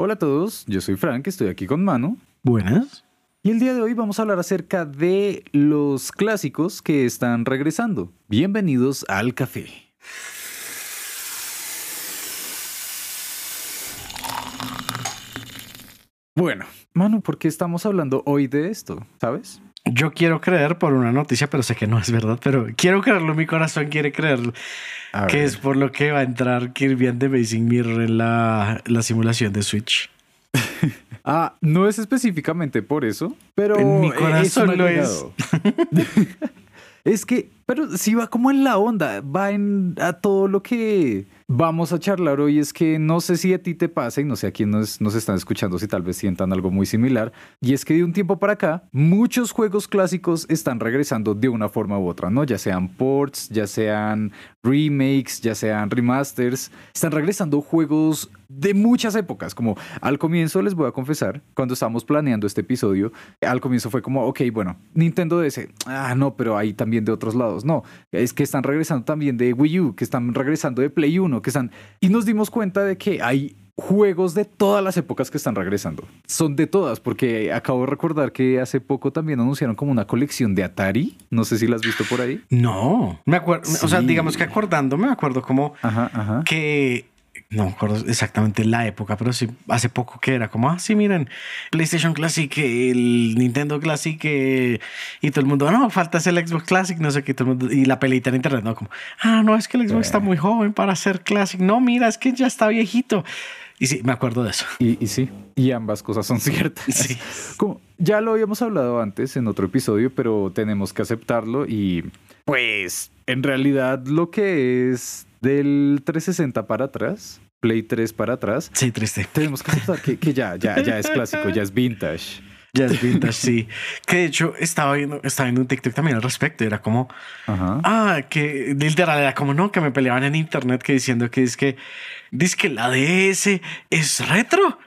Hola a todos, yo soy Frank, estoy aquí con Manu. Buenas. Y el día de hoy vamos a hablar acerca de los clásicos que están regresando. Bienvenidos al café. Bueno, Manu, ¿por qué estamos hablando hoy de esto? ¿Sabes? Yo quiero creer por una noticia, pero sé que no es verdad, pero quiero creerlo, mi corazón quiere creerlo. A que ver. es por lo que va a entrar Kirby and the Amazing Mirror en la, la simulación de Switch. Ah, no es específicamente por eso, pero En mi es corazón lo agregado. es que, pero sí va como en la onda, va en a todo lo que vamos a charlar hoy. Es que no sé si a ti te pasa y no sé a quién nos, nos están escuchando si tal vez sientan algo muy similar. Y es que de un tiempo para acá, muchos juegos clásicos están regresando de una forma u otra, ¿no? Ya sean ports, ya sean remakes, ya sean remasters. Están regresando juegos de muchas épocas. Como al comienzo, les voy a confesar, cuando estábamos planeando este episodio, al comienzo fue como, ok, bueno, Nintendo DS, ah, no, pero hay también de otros lados. No, es que están regresando también de Wii U, que están regresando de Play 1, que están... Y nos dimos cuenta de que hay juegos de todas las épocas que están regresando. Son de todas, porque acabo de recordar que hace poco también anunciaron como una colección de Atari. No sé si la has visto por ahí. No, me acuerdo, o sea, digamos que acordándome, me acuerdo como Ajá, ajá. que no me acuerdo exactamente la época, pero sí hace poco que era como, ah, sí, miren, PlayStation Classic, el Nintendo Classic eh, y todo el mundo, no, falta el Xbox Classic, no sé qué, todo el mundo, y la pelita en internet, no, como, ah, no, es que el Xbox está muy joven para ser Classic, no, mira, es que ya está viejito. Y sí, me acuerdo de eso. Y, y sí, y ambas cosas son ciertas. Sí. Como ya lo habíamos hablado antes en otro episodio, pero tenemos que aceptarlo y pues en realidad lo que es del 360 para atrás, Play 3 para atrás, Sí, triste. tenemos que aceptar que, que ya, ya, ya es clásico, ya es vintage. Ya es vintage, sí. Que de hecho estaba viendo, estaba viendo un TikTok también al respecto. Era como, Ajá. ah, que literal era como no, que me peleaban en internet que diciendo que es que, dice que la DS es retro.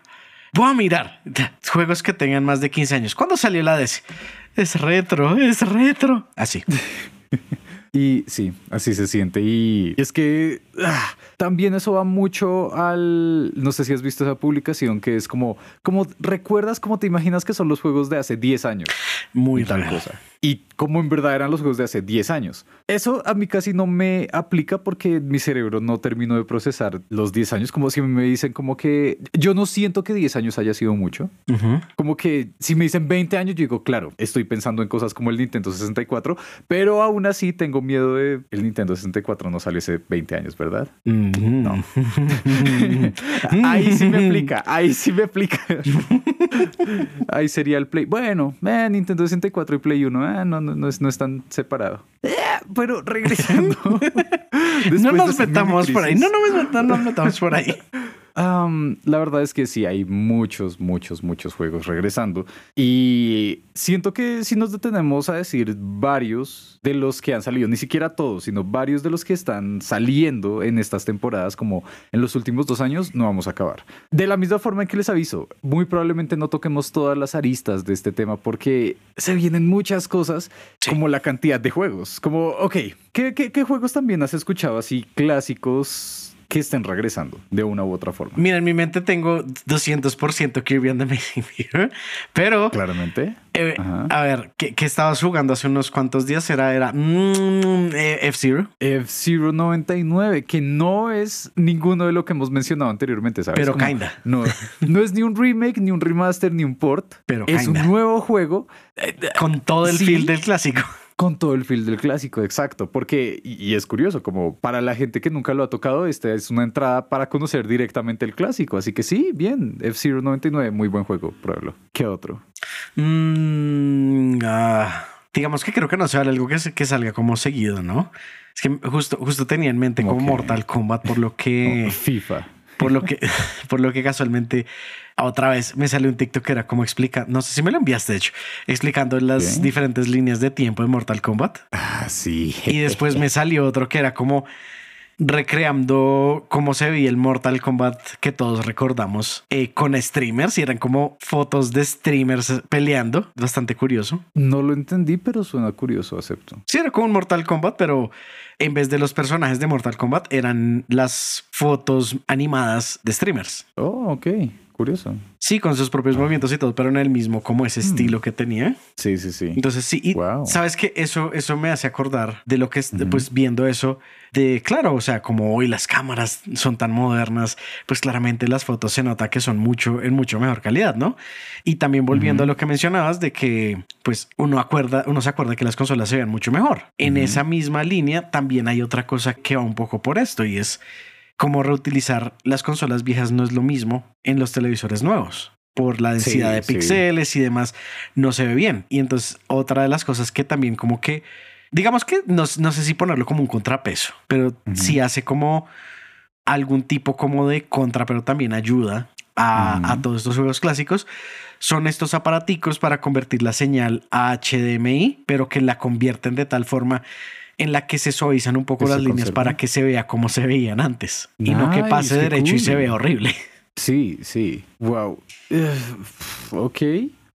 Voy a mirar juegos que tengan más de 15 años. ¿Cuándo salió la DS? Es retro, es retro. Así. Y sí, así se siente. Y es que ah, también eso va mucho al. No sé si has visto esa publicación que es como, como recuerdas cómo te imaginas que son los juegos de hace 10 años. Muy y tal real. cosa. Y como en verdad eran los juegos de hace 10 años. Eso a mí casi no me aplica porque mi cerebro no terminó de procesar los 10 años. Como si me dicen como que yo no siento que 10 años haya sido mucho. Ujú. Como que si me dicen 20 años, yo digo, claro, estoy pensando en cosas como el Nintendo 64, pero aún así tengo miedo de el Nintendo 64 no salió hace 20 años, ¿verdad? No. Ahí sí me aplica, ahí sí me aplica. ahí sería el Play. Bueno, eh, Nintendo 64 y Play 1, eh, no, no, no, es- no están separados. Eh, pero regresando. No nos metamos por ahí. No, no, nos- no nos metamos por ahí. Am, la verdad es que sí, hay muchos, muchos, muchos juegos regresando. Y siento que si nos detenemos a decir varios de los que han salido, ni siquiera todos, sino varios de los que están saliendo en estas temporadas, como en los últimos dos años, no vamos a acabar. De la misma forma en que les aviso, muy probablemente no toquemos todas las aristas de este tema porque se vienen muchas cosas, como la cantidad de juegos. Como, ok, ¿qué, qué, qué juegos también has escuchado así clásicos? Que estén regresando de una u otra forma. Mira, en mi mente tengo 200% Kirby and the Amazing Mirror, pero Claramente. eh, a ver, ¿qué, qué estabas jugando hace unos cuantos días? Era, era mm, eh, F-Zero, F-Zero 99, que no es ninguno de lo que hemos mencionado anteriormente, ¿sabes? Pero Como- kinda. No, no es ni un remake, ni un remaster, ni un port. Pero es kinda. un nuevo juego con todo el Sí. feel del clásico. Con todo el feel del clásico, exacto. Porque, y, es curioso, como para la gente que nunca lo ha tocado, esta es una entrada para conocer directamente el clásico. Así que sí, bien, F-Zero 99, muy buen juego, pruébalo. ¿Qué otro? Mm, ah, digamos que creo que no se vale algo que, que salga como seguido, ¿no? Es que justo, justo tenía en mente como. Mortal Kombat, por lo que... FIFA. Por lo que, por lo que casualmente otra vez me salió un TikTok que era como explica, no sé si me lo enviaste, de hecho, explicando las diferentes líneas de tiempo de Mortal Kombat. Ah, sí. Y después me salió otro que era como recreando cómo se veía el Mortal Kombat que todos recordamos eh, con streamers y eran como fotos de streamers peleando. Bastante curioso. No lo entendí, pero suena curioso, acepto. Sí, era como un Mortal Kombat, pero en vez de los personajes de Mortal Kombat eran las fotos animadas de streamers. Oh, ok. Curioso. Sí, con sus propios movimientos y todo, pero en el mismo, como ese estilo que tenía. Sí, sí, sí. Entonces, sí, y Wow. sabes que eso, eso me hace acordar de lo que es, pues viendo eso, de claro, o sea, como hoy las cámaras son tan modernas, pues claramente las fotos se nota que son mucho, en mucho mejor calidad, ¿no? Y también volviendo a lo que mencionabas de que, pues uno acuerda, uno se acuerda que las consolas se vean mucho mejor. En esa misma línea también hay otra cosa que va un poco por esto y es como reutilizar las consolas viejas no es lo mismo en los televisores nuevos. Por la densidad Sí, de sí. píxeles y demás, no se ve bien. Y entonces, otra de las cosas que también, como que, digamos que no, no sé si ponerlo como un contrapeso, pero sí hace como algún tipo como de contra, pero también ayuda a, a todos estos juegos clásicos. Son estos aparaticos para convertir la señal a HDMI, pero que la convierten de tal forma en la que se suavizan un poco las líneas para que se vea como se veían antes y no que pase derecho y se vea horrible. Sí, sí. Wow. Eh, ok.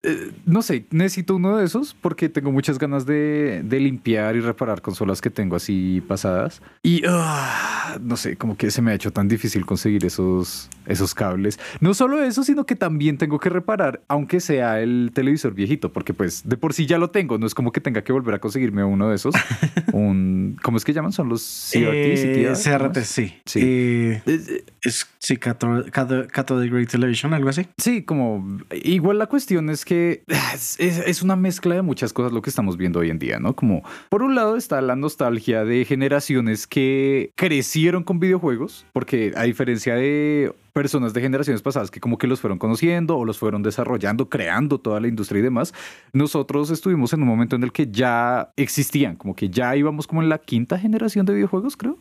Eh, no sé, necesito uno de esos porque tengo muchas ganas de, de limpiar y reparar consolas que tengo así pasadas. Y ah, no sé, como que se me ha hecho tan difícil conseguir esos, esos cables. No solo eso, sino que también tengo que reparar, aunque sea el televisor viejito, porque pues de por sí ya lo tengo. No es como que tenga que volver a conseguirme uno de esos. Un, ¿Cómo es que llaman? Son los CRT, Eh, CTR, ¿cómo CRT, sí. Sí. Eh, Eh, es sí, Cathode, Ray Television, algo así. Sí, como igual la cuestión es que es, es- es una mezcla de muchas cosas lo que estamos viendo hoy en día, ¿no? Como por un lado está la nostalgia de generaciones que crecieron con videojuegos, porque a diferencia de personas de generaciones pasadas que como que los fueron conociendo o los fueron desarrollando, creando toda la industria y demás, nosotros estuvimos en un momento en el que ya existían, como que ya íbamos como en la quinta generación de videojuegos, creo.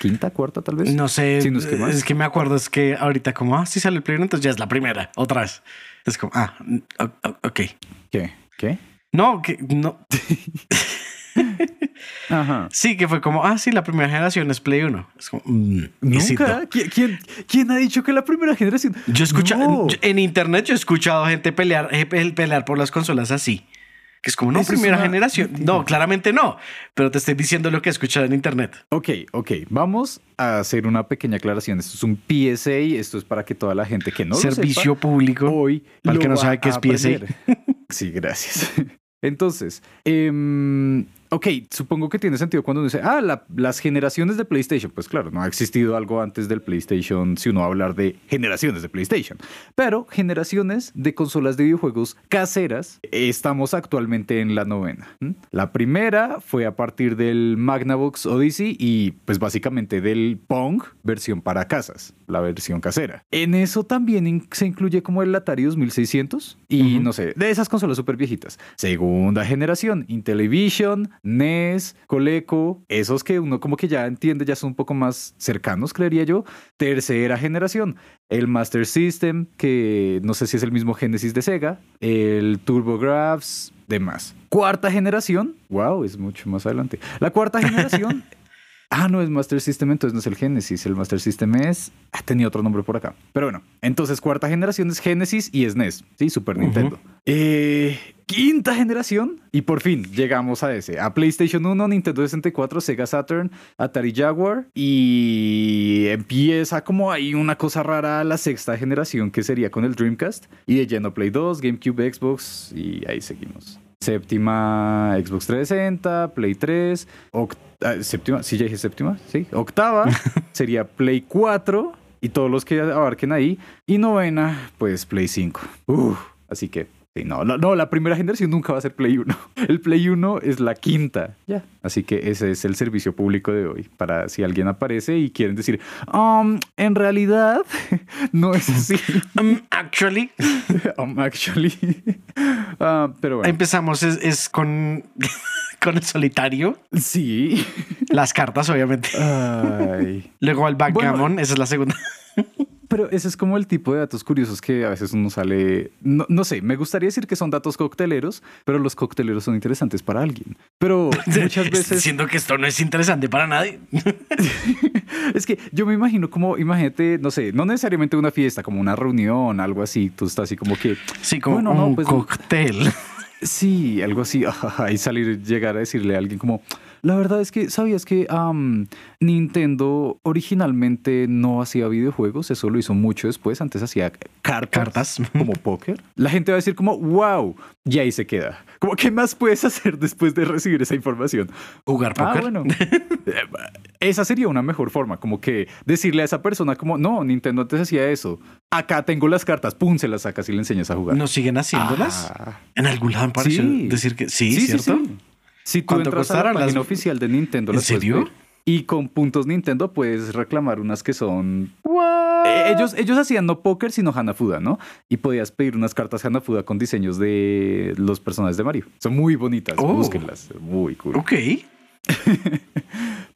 Quinta, cuarta tal vez. No sé, Sí, no es que más. es que me acuerdo, es que ahorita como, ah, sí sale el primero, entonces ya es la primera, otra vez. Es como, ah, ok. ¿Qué? ¿Qué? No, que no. Ajá. Sí, que fue como, ah, sí, la primera generación es Play 1. Es como, mm, éxito. Nunca. ¿Qui- ¿Quién, quién ha dicho que la primera generación? Yo escucho, No. en internet yo he escuchado gente pelear, eh, pe- pelear por las consolas así. Que es como, no, primera una generación. No, claramente no. Pero te estoy diciendo lo que he escuchado en internet. Ok, ok. Vamos a hacer una pequeña aclaración. Esto es un PSA. Esto es para que toda la gente que no lo Servicio sepa, público. hoy para el que no sabe qué es PSA. Sí, gracias. Entonces, em, ok, supongo que tiene sentido cuando uno dice, ah, la- las generaciones de PlayStation. Pues claro, no ha existido algo antes del PlayStation si uno va a hablar de generaciones de PlayStation. Pero generaciones de consolas de videojuegos caseras, estamos actualmente en la novena. La primera fue a partir del Magnavox Odyssey y pues básicamente del Pong versión para casas, la versión casera. En eso también in- se incluye como el Atari 2600 y no sé, de esas consolas súper viejitas. Segunda generación, Intellivision, NES, Coleco, esos que uno como que ya entiende, ya son un poco más cercanos, creería yo. Tercera generación, el Master System, que no sé si es el mismo Genesis de Sega, el TurboGrafx, demás. Cuarta generación, wow, es mucho más adelante. La cuarta generación Ah, no es Master System, entonces no es el Genesis. El Master System es. Ah, tenía otro nombre por acá. Pero bueno, entonces cuarta generación es Genesis y SNES. Sí, Super Nintendo. Eh, quinta generación. Y por fin llegamos a ese. A PlayStation 1, Nintendo 64, Sega Saturn, Atari Jaguar. Y empieza como ahí una cosa rara la sexta generación que sería con el Dreamcast. Y de lleno Play 2, GameCube, Xbox. Y ahí seguimos. Séptima Xbox 360, Play 3, oct- ah, séptima, sí ya dije séptima, sí, octava sería Play 4 y todos los que abarquen ahí y novena pues Play 5. Uf, así que sí, no, no, no, la primera generación nunca va a ser Play 1. El Play 1 es la quinta, ya. Así que ese es el servicio público de hoy para si alguien aparece y quieren decir, "Um, en realidad no es así. Um, actually, Um, actually. Ah, pero bueno. empezamos es, es con, con el solitario. Sí. Las cartas, obviamente. Ay. Luego el backgammon, esa es la segunda. Pero ese es como el tipo de datos curiosos que a veces uno sale. No, no sé, me gustaría decir que son datos cocteleros, pero los cocteleros son interesantes para alguien. Pero muchas veces. Siento que esto no es interesante para nadie. es que yo me imagino como, imagínate, no sé, no necesariamente una fiesta, como una reunión, algo así. Tú estás así como que. Sí, como Bueno, no, un pues- cóctel. Sí, algo así. Y salir, llegar a decirle a alguien como. La verdad es que, ¿sabías que Nintendo originalmente no hacía videojuegos? Eso lo hizo mucho después. Antes hacía cartas, Cartas. como póker. La gente va a decir como, wow, y ahí se queda. Como, ¿qué más puedes hacer después de recibir esa información? Jugar Ah, póker. bueno. Eh, esa sería una mejor forma, como que decirle a esa persona como, no, Nintendo antes hacía eso. Acá tengo las cartas, pum, se las sacas y le enseñas a jugar. ¿No siguen haciéndolas? Ah. En algún lado me Sí. decir que sí, ¿cierto? sí. Si tú ¿Cuánto entras a la las- página oficial de Nintendo, ¿En serio? ver. Y con puntos Nintendo puedes reclamar unas que son... Eh, ellos, ellos hacían no póker, sino Hanafuda, ¿no? Y podías pedir unas cartas Hanafuda con diseños de los personajes de Mario. Son muy bonitas, Oh. búsquenlas. Muy cool. Ok.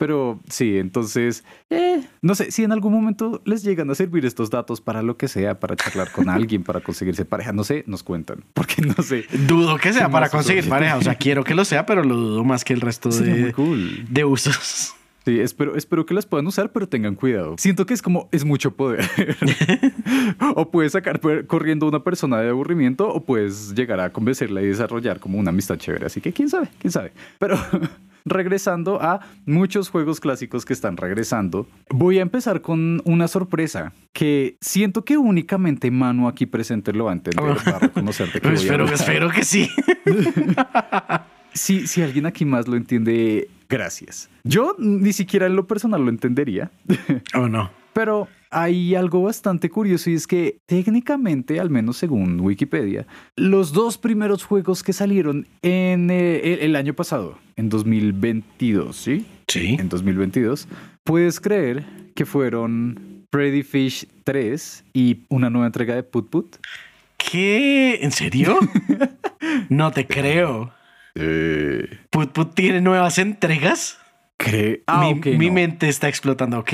Pero sí, entonces, eh, no sé, si en algún momento les llegan a servir estos datos para lo que sea, para charlar con alguien, para conseguirse pareja, no sé, nos cuentan. Porque no sé. Dudo que sea para conseguir pareja. O sea, quiero que lo sea, pero lo dudo más que el resto de, cool. de usos. Sí, espero, espero que las puedan usar, pero tengan cuidado. Siento que es como, es mucho poder. o puedes sacar corriendo a una persona de aburrimiento o puedes llegar a convencerla y desarrollar como una amistad chévere. Así que quién sabe, quién sabe. Pero regresando a muchos juegos clásicos que están regresando, voy a empezar con una sorpresa que siento que únicamente Manu aquí presente lo va a entender, va a reconocer de qué voy a espero, espero que sí. Si, si alguien aquí más lo entiende, gracias. Yo ni siquiera en lo personal lo entendería. ¿O no? Pero hay algo bastante curioso y es que técnicamente, al menos según Wikipedia, los dos primeros juegos que salieron en eh, el, año pasado, en 2022, ¿sí? Sí. En 2022, puedes creer que fueron Freddy Fish 3 y una nueva entrega de Put Put. ¿Qué? ¿En serio? no te creo. Eh, ¿Put Put tiene nuevas entregas? cre- Ah, mi no. mente está explotando. Ok.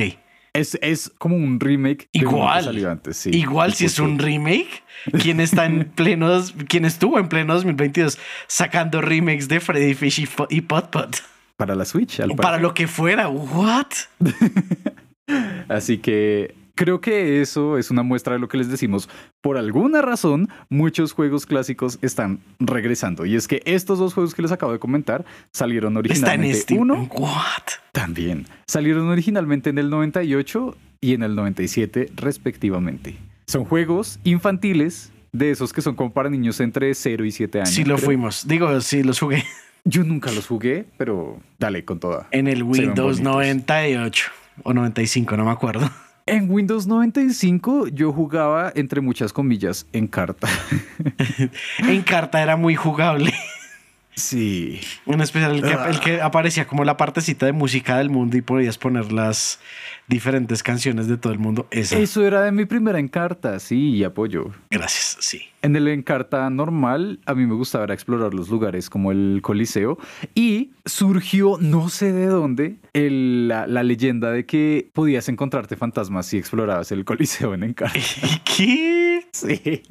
Es, es como un remake. de Igual. salió antes, sí. Igual si es un remake, ¿quién está en pleno, dos- quién estuvo en pleno 2022 sacando remakes de Freddy Fish y, y Pot Pot? Para la Switch, al Para lo que fuera, what? Así que creo que eso es una muestra de lo que les decimos. Por alguna razón, muchos juegos clásicos están regresando. Y es que estos dos juegos que les acabo de comentar salieron Está en originalmente. Uno What? también. Salieron originalmente en el 98 y en el 97, respectivamente. Son juegos infantiles. De esos que son como para niños entre 0 y 7 años. Sí lo creo. fuimos. Digo, sí los jugué Yo nunca los jugué, pero dale con toda. en el Windows bonitos. 98 o 95, no me acuerdo. En Windows 95 yo jugaba, entre muchas comillas, en carta. En carta era muy jugable. Sí. En especial el que, el que aparecía como la partecita de música del mundo y podías poner las diferentes canciones de todo el mundo. Esa. Eso era de mi primera encarta, sí, y apoyo. Gracias, sí. En el encarta normal, a mí me gustaba era explorar los lugares como el Coliseo y surgió, no sé de dónde, el- la, la leyenda de que podías encontrarte fantasmas si explorabas el Coliseo en encarta. ¿Qué? Sí.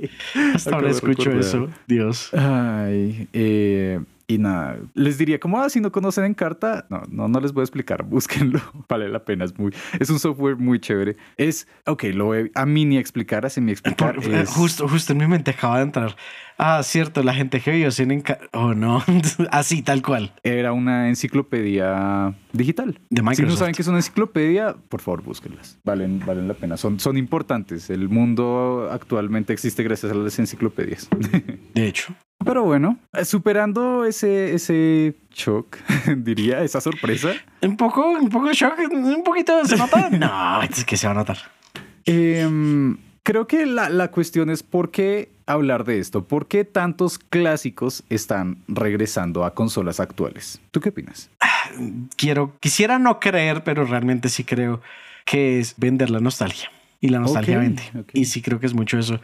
Hasta ahora escucho recordar. eso. Dios. Ay, eh, y nada, les diría como, ah, si no conocen Encarta, no, no, no les voy a explicar, búsquenlo, vale la pena, es muy, es un software muy chévere. Es, ok, lo voy a mini explicar, a semi explicar. Por- eh, justo, justo en mi mente acaba de entrar. Ah, cierto, la gente que vivió sin enca- Oh, no. Así, tal cual. Era una enciclopedia digital. De Si no Microsoft. saben que es una enciclopedia, por favor, búsquenlas. Valen, valen la pena. Son, son importantes. El mundo actualmente existe gracias a las enciclopedias. De hecho. Pero bueno, eh, superando ese, ese shock, diría, esa sorpresa, Un poco, un poco shock, un poquito se nota. No, es que se va a notar. Em, creo que la, la cuestión es por qué hablar de esto, por qué tantos clásicos están regresando a consolas actuales. ¿Tú qué opinas? Quiero, quisiera no creer, pero realmente sí creo que es vender la nostalgia. Y la nostalgia Ok, vende. Y sí creo que es mucho eso.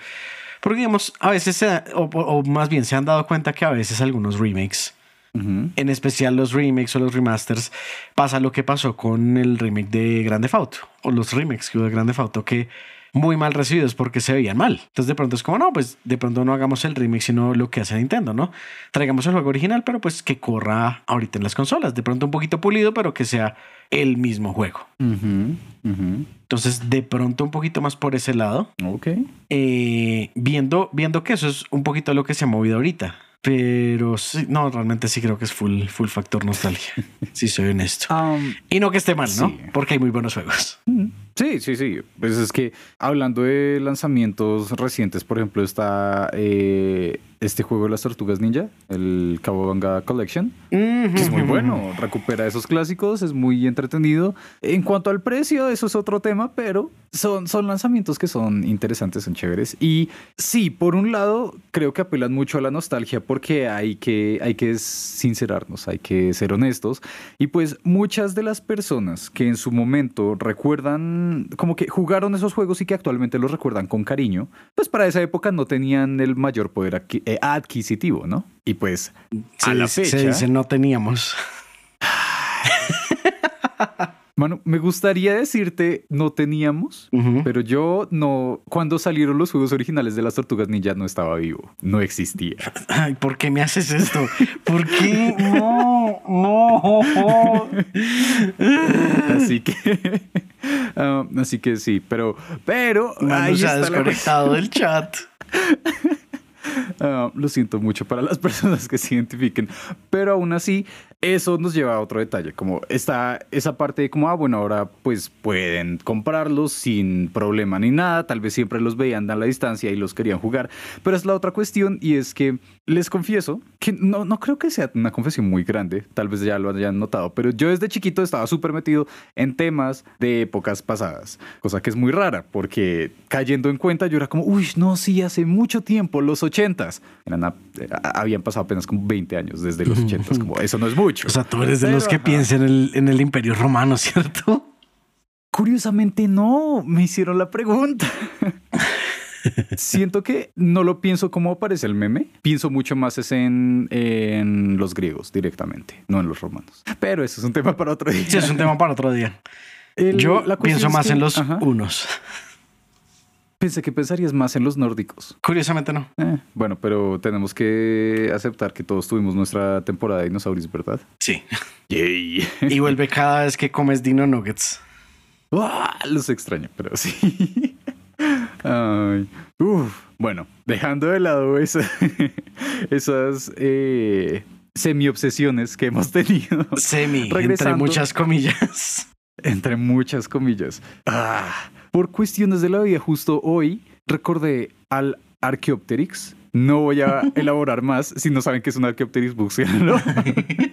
Porque digamos, a veces, se da- o, o más bien se han dado cuenta que a veces algunos remakes en especial los remakes o los remasters, pasa lo que pasó con el remake de Grande Auto o los remakes que hubo de Grande Auto que muy mal recibidos porque se veían mal. Entonces de pronto es como, no, pues de pronto no hagamos el remake, sino lo que hace Nintendo, ¿no? Traigamos el juego original, pero pues que corra ahorita en las consolas. De pronto un poquito pulido, pero que sea el mismo juego. Entonces de pronto un poquito más por ese lado, Ok. eh, viendo, viendo que eso es un poquito lo que se ha movido ahorita. Pero sí, no, realmente sí creo que es full, full factor nostalgia. si soy honesto. Um, y no que esté mal, ¿no? sí. Porque hay muy buenos juegos. Sí, sí, sí. Pues es que hablando de lanzamientos recientes, por ejemplo, está eh, este juego de las tortugas ninja, el Kawabanga Collection, que es muy bueno. Recupera esos clásicos, es muy entretenido. En cuanto al precio, eso es otro tema, pero son, son lanzamientos que son interesantes, son chéveres. Y sí, por un lado, creo que apelan mucho a la nostalgia porque hay que, hay que sincerarnos, hay que ser honestos. Y pues muchas de las personas que en su momento recuerdan, como que jugaron esos juegos y que actualmente los recuerdan con cariño, pues para esa época no tenían el mayor poder adqui- eh, adquisitivo, ¿no? Y pues a Se la dice- fecha... Se dice no teníamos. Mano, me gustaría decirte no teníamos, pero yo no. Cuando salieron los juegos originales de las Tortugas Ninja no estaba vivo, no existía. Ay, ¿por qué me haces esto? ¿Por qué? No, no. Así que. ah, así que sí, pero. Pero. Manu ahí se ha la desconectado del chat. Ah, lo siento mucho para las personas que se identifiquen, pero aún así eso nos lleva a otro detalle, como está esa parte de como, ah, bueno, ahora pues pueden comprarlos sin problema ni nada, tal vez siempre los veían a la distancia y los querían jugar, pero es la otra cuestión y es que les confieso que no, no creo que sea una confesión muy grande, tal vez ya lo hayan notado, pero yo desde chiquito estaba súper metido en temas de épocas pasadas, cosa que es muy rara, porque cayendo en cuenta yo era como, uy, no, sí, hace mucho tiempo, los ochentas, Eran a- eh, habían pasado apenas como 20 años desde los ochentas, como eso no es mucho. O sea, tú eres de los que piensan en el, en el Imperio Romano, ¿cierto? Curiosamente no, me hicieron la pregunta. Siento que no lo pienso como aparece el meme. Pienso mucho más es en, en los griegos directamente, no en los romanos. Pero eso es un tema para otro día. Sí, es un tema para otro día. El- Yo la pienso es más que- en los Ajá. unos. Pensé que pensarías más en los nórdicos. Curiosamente no. Eh, bueno, pero tenemos que aceptar que todos tuvimos nuestra temporada de dinosaurios, ¿verdad? Sí. Yay. Y vuelve cada vez que comes Dino Nuggets. Ah, Los extraño, pero sí. Ay, uf. Bueno, dejando de lado esa- esas eh, semi-obsesiones que hemos tenido, Semi, entre muchas comillas. entre muchas comillas. Ah, por cuestiones de la vida, justo hoy recordé al Archaeopteryx. No voy a elaborar más. Si no saben qué es un Archaeopteryx, búsquenlo.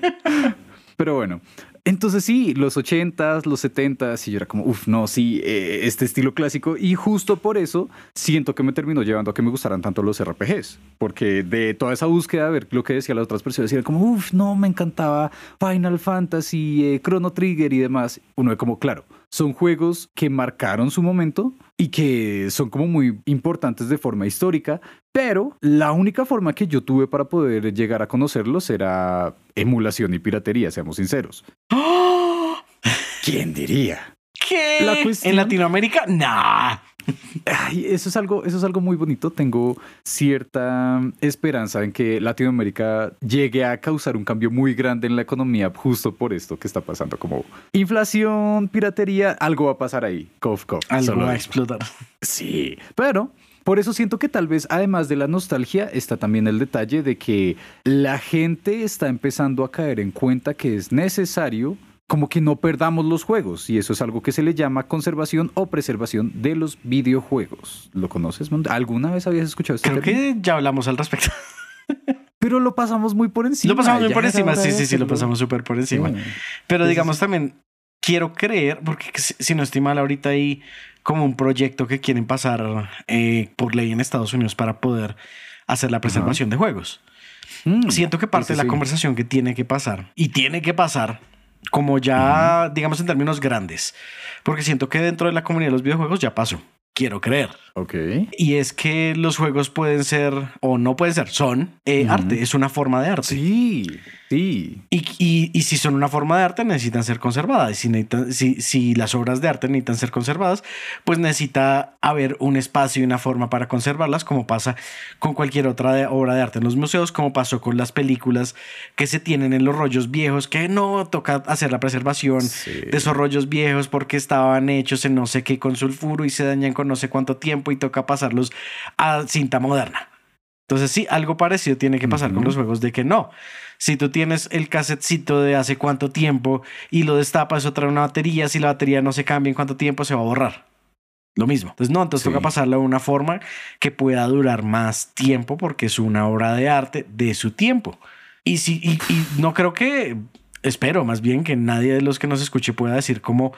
Pero bueno, entonces sí, los 80s, los 70s, y yo era como, uff, no, sí, eh, este estilo clásico. Y justo por eso siento que me terminó llevando a que me gustaran tanto los RPGs. Porque de toda esa búsqueda, de ver lo que decían las otras personas, era como, uff, no, me encantaba Final Fantasy, eh, Chrono Trigger y demás. Uno de como, claro, son juegos que marcaron su momento y que son como muy importantes de forma histórica, pero la única forma que yo tuve para poder llegar a conocerlos era emulación y piratería, seamos sinceros. ¿Quién diría? ¿Qué? La cuestión- ¿En Latinoamérica? Nah. Ay, eso es algo, eso es algo muy bonito. Tengo cierta esperanza en que Latinoamérica llegue a causar un cambio muy grande en la economía justo por esto que está pasando, como inflación, piratería, algo va a pasar ahí. Cof, cof. Algo va a explotar. Sí, pero por eso siento que tal vez además de la nostalgia está también el detalle de que la gente está empezando a caer en cuenta que es necesario como que no perdamos los juegos y eso es algo que se le llama conservación o preservación de los videojuegos. ¿Lo conoces? ¿Alguna vez habías escuchado este Creo término? que ya hablamos al respecto. Pero lo pasamos muy por encima. lo pasamos muy por encima. Sí, sí, sí, lo pasamos súper por encima. Sí. Pero digamos sí. también, quiero creer, porque si no estoy mal, ahorita hay como un proyecto que quieren pasar eh, por ley en Estados Unidos para poder hacer la preservación de juegos. Mm, Siento que parte de la sí. conversación que tiene que pasar, y tiene que pasar, como ya, digamos, en términos grandes, porque siento que dentro de la comunidad de los videojuegos ya pasó. Quiero creer. Ok. Y es que los juegos pueden ser, o no pueden ser, son eh, arte, es una forma de arte. Sí, sí. Y, y- y si son una forma de arte, necesitan ser conservadas. Y si, necesitan- si, si las obras de arte necesitan ser conservadas, pues necesita haber un espacio y una forma para conservarlas, como pasa con cualquier otra de- obra de arte en los museos, como pasó con las películas que se tienen en los rollos viejos, que no toca hacer la preservación Sí. de esos rollos viejos porque estaban hechos en no sé qué con sulfuro y se dañan con no sé cuánto tiempo y toca pasarlos a cinta moderna. Entonces sí, algo parecido tiene que pasar con los juegos de que no. Si tú tienes el casetcito de hace cuánto tiempo y lo destapas, o trae una batería, si la batería no se cambia en cuánto tiempo, se va a borrar. Lo mismo. Entonces, no, entonces toca pasarlo de una forma que pueda durar más tiempo porque es una obra de arte de su tiempo. Y, si, y, y no creo que, espero más bien que nadie de los que nos escuche pueda decir como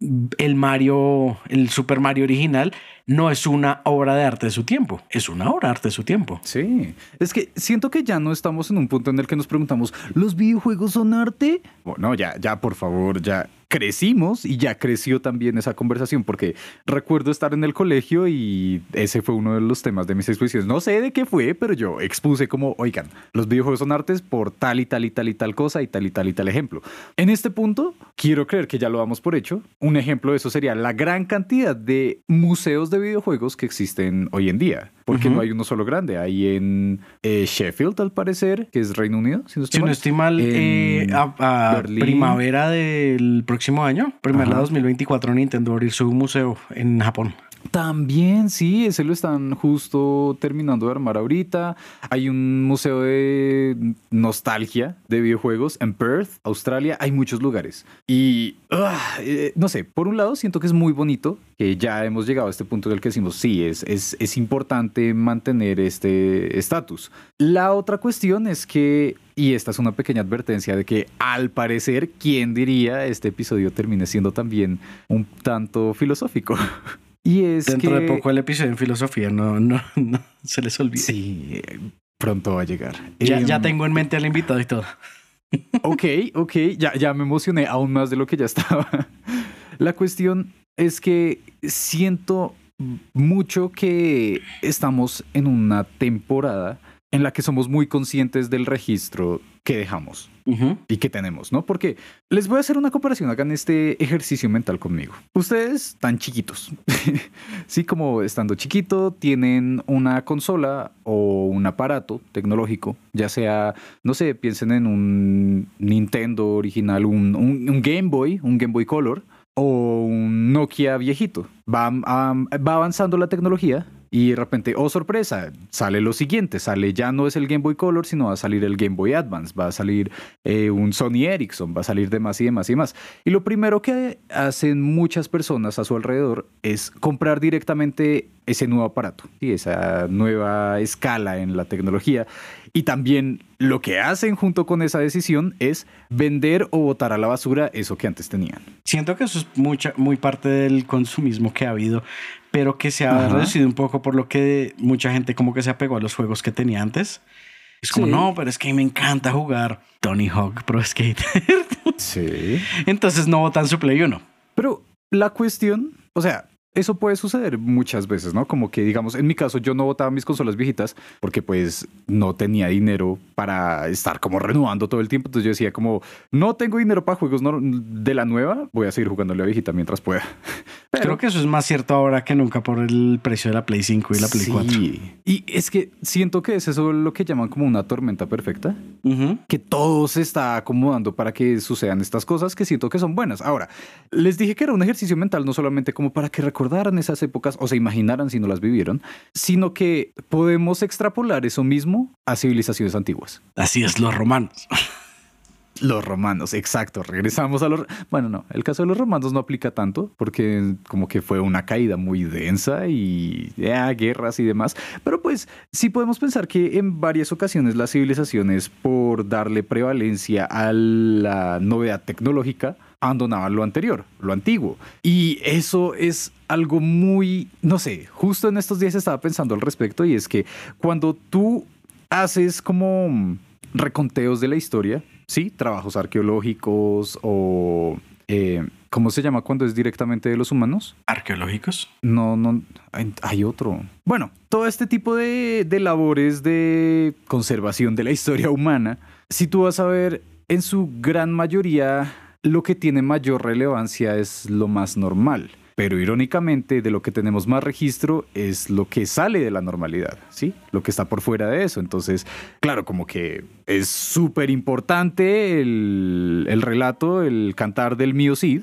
el Mario, el Super Mario original, no es una obra de arte de su tiempo, es una obra de arte de su tiempo. Sí, es que siento que ya no estamos en un punto en el que nos preguntamos, ¿los videojuegos son arte? Bueno, ya, ya, por favor, ya crecimos y ya creció también esa conversación, porque recuerdo estar en el colegio y ese fue uno de los temas de mis exposiciones. No sé de qué fue, pero yo expuse como, oigan, los videojuegos son artes por tal y tal y tal y tal cosa y tal y tal y tal ejemplo. En este punto, quiero creer que ya lo damos por hecho. Un ejemplo de eso sería la gran cantidad de museos de videojuegos que existen hoy en día porque no hay uno solo grande. Hay en eh, Sheffield, al parecer, que es Reino Unido. Si no estoy mal, eh, a, primavera del próximo año, primavera 2024, Nintendo abrir su museo en Japón. También, sí, ese lo están justo terminando de armar ahorita. Hay un museo de nostalgia de videojuegos en Perth, Australia. Hay muchos lugares. Y, ah, eh, no sé, por un lado siento que es muy bonito que ya hemos llegado a este punto en el que decimos, sí, es, es, es importante mantener este estatus. La otra cuestión es que y esta es una pequeña advertencia de que al parecer, ¿quién diría este episodio termine siendo también un tanto filosófico? Y es Dentro de poco el episodio en filosofía no, no, no se les olvida. Sí, pronto va a llegar. Ya, ya em, tengo en mente al invitado y todo. Ok, ok, ya, ya me emocioné aún más de lo que ya estaba. La cuestión es que siento mucho que estamos en una temporada en la que somos muy conscientes del registro que dejamos y que tenemos, ¿no? Porque les voy a hacer una comparación, hagan este ejercicio mental conmigo. Ustedes están chiquitos, sí, como estando chiquito, tienen una consola o un aparato tecnológico, ya sea, no sé, piensen en un Nintendo original, un, un Game Boy, un Game Boy Color o un Nokia viejito. Va, va avanzando la tecnología y de repente, oh sorpresa, sale lo siguiente, sale ya no es el Game Boy Color, sino va a salir el Game Boy Advance, va a salir eh, un Sony Ericsson, va a salir de más y de más y más. Y lo primero que hacen muchas personas a su alrededor es comprar directamente ese nuevo aparato y esa nueva escala en la tecnología. Y también lo que hacen junto con esa decisión es vender o botar a la basura eso que antes tenían. Siento que eso es mucha, muy parte del consumismo que ha habido pero que se ha reducido un poco por lo que mucha gente como que se apegó a los juegos que tenía antes. Es como, no, pero es que me encanta jugar Tony Hawk Pro Skater. sí. Entonces no votan su Play 1. Pero la cuestión, o sea, eso puede suceder muchas veces, ¿no? Como que, digamos, en mi caso yo no botaba mis consolas viejitas porque pues no tenía dinero para estar como renovando todo el tiempo. Entonces yo decía como, no tengo dinero para juegos de la nueva, voy a seguir jugando la viejita mientras pueda. Creo que eso es más cierto ahora que nunca por el precio de la Play 5 y la Play 4. Y es que siento que es eso lo que llaman como una tormenta perfecta, que todo se está acomodando para que sucedan estas cosas que siento que son buenas. Ahora, les dije que era un ejercicio mental no solamente como para que recordaran esas épocas o se imaginaran si no las vivieron, sino que podemos extrapolar eso mismo a civilizaciones antiguas. Así es, los romanos. Los romanos, exacto. Regresamos a los... Bueno, no, el caso de los romanos no aplica tanto porque como que fue una caída muy densa y ya, guerras y demás. Pero pues sí podemos pensar que en varias ocasiones las civilizaciones, por darle prevalencia a la novedad tecnológica, abandonaban lo anterior, lo antiguo. Y eso es algo muy, no sé, justo en estos días estaba pensando al respecto y es que cuando tú haces como reconteos de la historia, sí, trabajos arqueológicos o... Eh, ¿Cómo se llama cuando es directamente de los humanos? ¿Arqueológicos? No, no, hay, otro. Bueno, todo este tipo de, de labores de conservación de la historia humana, si tú vas a ver, en su gran mayoría, lo que tiene mayor relevancia es lo más normal. Pero irónicamente, de lo que tenemos más registro es lo que sale de la normalidad, ¿sí? Lo que está por fuera de eso. Entonces, claro, como que es súper importante el, relato, el cantar del mío Cid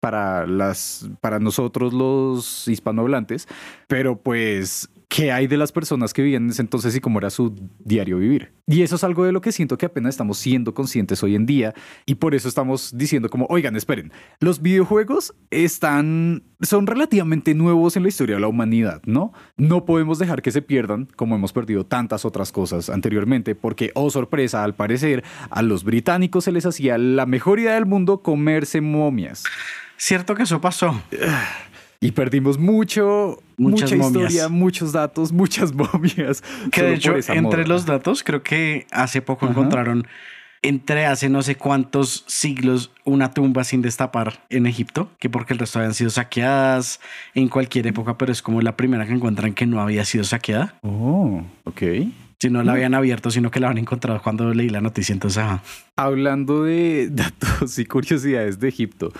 para, las, para nosotros los hispanohablantes, pero pues qué hay de las personas que vivían en ese entonces y cómo era su diario vivir. Y eso es algo de lo que siento que apenas estamos siendo conscientes hoy en día y por eso estamos diciendo como, oigan, esperen, los videojuegos están, son relativamente nuevos en la historia de la humanidad, ¿no? No podemos dejar que se pierdan como hemos perdido tantas otras cosas anteriormente porque, oh sorpresa, al parecer a los británicos se les hacía la mejor idea del mundo comerse momias. Cierto que eso pasó. Y perdimos mucho, mucha historia, muchos datos, muchas momias. Que de hecho, entre los datos, creo que hace poco encontraron, entre hace no sé cuántos siglos, una tumba sin destapar en Egipto, que porque el resto habían sido saqueadas en cualquier época, pero es como la primera que encuentran que no había sido saqueada. Oh, ok. Si no la habían abierto, sino que la habían encontrado cuando leí la noticia. Entonces, ajá. Hablando de datos y curiosidades de Egipto,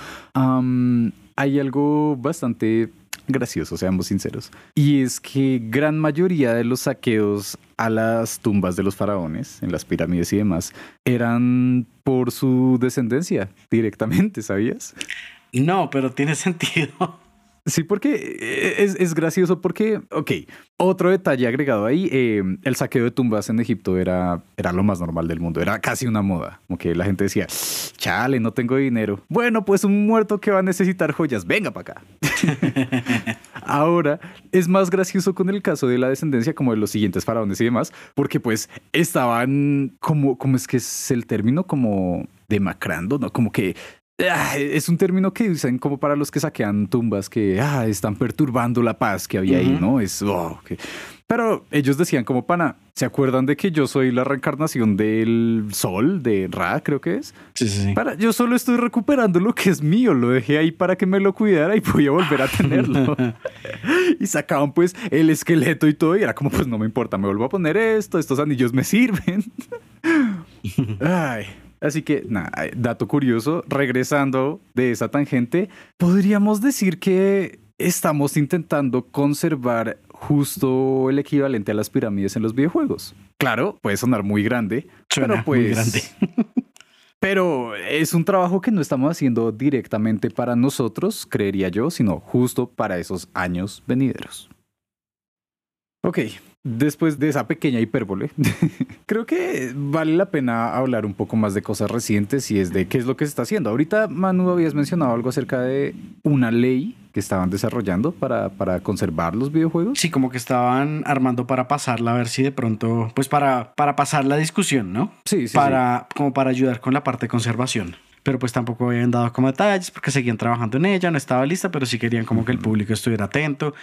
hay algo bastante gracioso, seamos sinceros. Y es que gran mayoría de los saqueos a las tumbas de los faraones, en las pirámides y demás, eran por su descendencia directamente, ¿sabías? No, pero tiene sentido. Sí, porque eh, es, es, gracioso porque, ok, otro detalle agregado ahí, eh, el saqueo de tumbas en Egipto era, era lo más normal del mundo, era casi una moda, como que la gente decía, chale, no tengo dinero. Bueno, pues un muerto que va a necesitar joyas, venga para acá. Ahora, es más gracioso con el caso de la descendencia como de los siguientes faraones y demás, porque pues estaban como, ¿cómo es que es el término? Como demacrando, ¿no? Como que es un término que usan como para los que saquean tumbas que ah, están perturbando la paz que había ahí, ¿no? Es, oh, Pero ellos decían como pana, ¿se acuerdan de que yo soy la reencarnación del sol, de Ra, creo que es? Sí, sí, sí. Para, yo solo estoy recuperando lo que es mío, lo dejé ahí para que me lo cuidara y voy a volver a tenerlo. y sacaban pues el esqueleto y todo y era como pues no me importa, me vuelvo a poner esto, estos anillos me sirven. Ay. Así que, nada, dato curioso, regresando de esa tangente, podríamos decir que estamos intentando conservar justo el equivalente a las pirámides en los videojuegos. Claro, puede sonar muy grande, pero pues... Muy grande. pero es un trabajo que no estamos haciendo directamente para nosotros, creería yo, sino justo para esos años venideros. Ok, Después de esa pequeña hipérbole, creo que vale la pena hablar un poco más de cosas recientes y es de qué es lo que se está haciendo. Ahorita, Manu, habías mencionado algo acerca de una ley que estaban desarrollando para, para conservar los videojuegos. Sí, como que estaban armando para pasarla, a ver si de pronto, pues para, para pasar la discusión, ¿no? Sí, sí. Para, Como para ayudar con la parte de conservación pero pues tampoco habían dado como detalles porque seguían trabajando en ella, no estaba lista, pero sí querían como que el público estuviera atento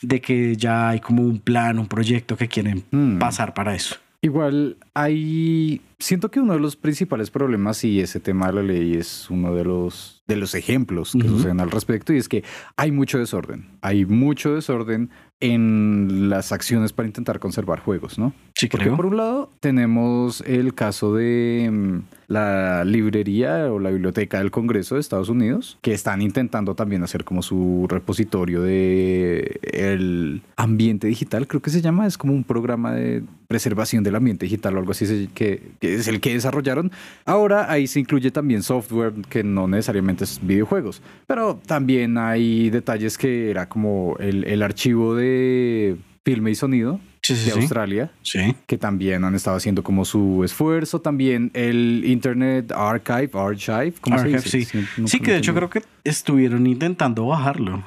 de que ya hay como un plan, un proyecto que quieren mm. pasar para eso. Igual hay, siento que uno de los principales problemas y ese tema de la ley es uno de los de los ejemplos que suceden al respecto y es que hay mucho desorden, hay mucho desorden en las acciones para intentar conservar juegos, ¿no? Sí, Porque por un lado tenemos el caso de mm, la librería o la biblioteca del Congreso de Estados Unidos, que están intentando también hacer como su repositorio de el ambiente digital, creo que se llama, es como un programa de preservación del ambiente digital o algo así que, que es el que desarrollaron. Ahora ahí se incluye también software que no necesariamente es videojuegos, pero también hay detalles que era como el, el archivo de filme y sonido de Australia, que también han estado haciendo como su esfuerzo, también el Internet Archive, Archive, ¿cómo se dice? Sí, sí que de hecho creo que estuvieron intentando bajarlo.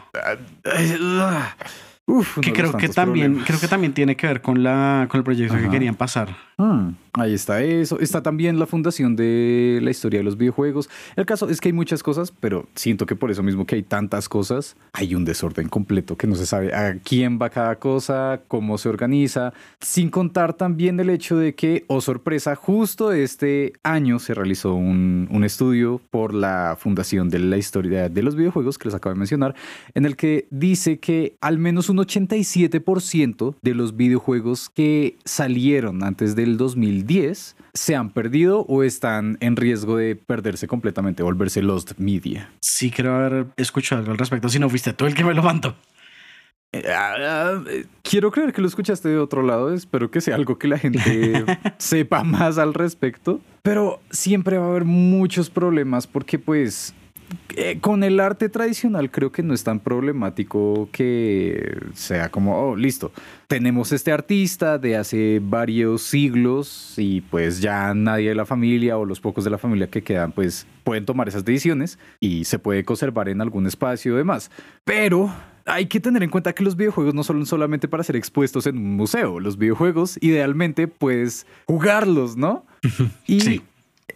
Uf, que creo que también creo que también tiene que ver con la con el proyecto que querían pasar. Hmm, ahí está eso. Está también la fundación de la historia de los videojuegos. El caso es que hay muchas cosas, pero siento que por eso mismo que hay tantas cosas, hay un desorden completo que no se sabe a quién va cada cosa, cómo se organiza, sin contar también el hecho de que, oh sorpresa, justo este año se realizó un, un estudio por la fundación de la historia de los videojuegos que les acabo de mencionar, en el que dice que al menos un 87% de los videojuegos que salieron antes de el 2010 se han perdido o están en riesgo de perderse completamente, volverse lost media. Sí, creo haber escuchado algo al respecto. Si no fuiste tú el que me lo mandó. Eh, ah, quiero creer que lo escuchaste de otro lado. Espero que sea algo que la gente sepa más al respecto. Pero siempre va a haber muchos problemas porque pues eh, con el arte tradicional creo que no es tan problemático que sea como, oh, listo, tenemos este artista de hace varios siglos y pues ya nadie de la familia o los pocos de la familia que quedan pues pueden tomar esas decisiones y se puede conservar en algún espacio y demás. Pero hay que tener en cuenta que los videojuegos no son solamente para ser expuestos en un museo. Los videojuegos, idealmente, puedes jugarlos, ¿no? Y Sí.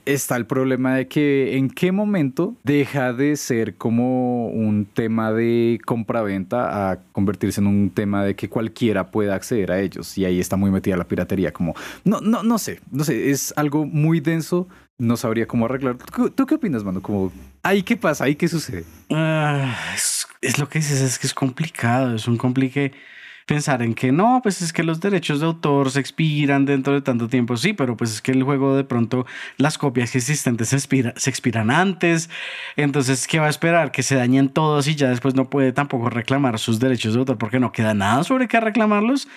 Está el problema de que en qué momento deja de ser como un tema de compra-venta a convertirse en un tema de que cualquiera pueda acceder a ellos. Y ahí está muy metida la piratería. Como, no, no, no sé, no sé, es algo muy denso. No sabría cómo arreglar. ¿Tú, qué opinas, mano? Como, ¿ahí qué pasa? ¿Ahí qué sucede? Ah, es, es lo que dices, es que es complicado, es un complique pensar en que no, pues es que los derechos de autor se expiran dentro de tanto tiempo, sí, pero pues es que el juego de pronto las copias existentes se, se expiran antes, entonces ¿qué va a esperar? Que se dañen todos y ya después no puede tampoco reclamar sus derechos de autor porque no queda nada sobre qué reclamarlos.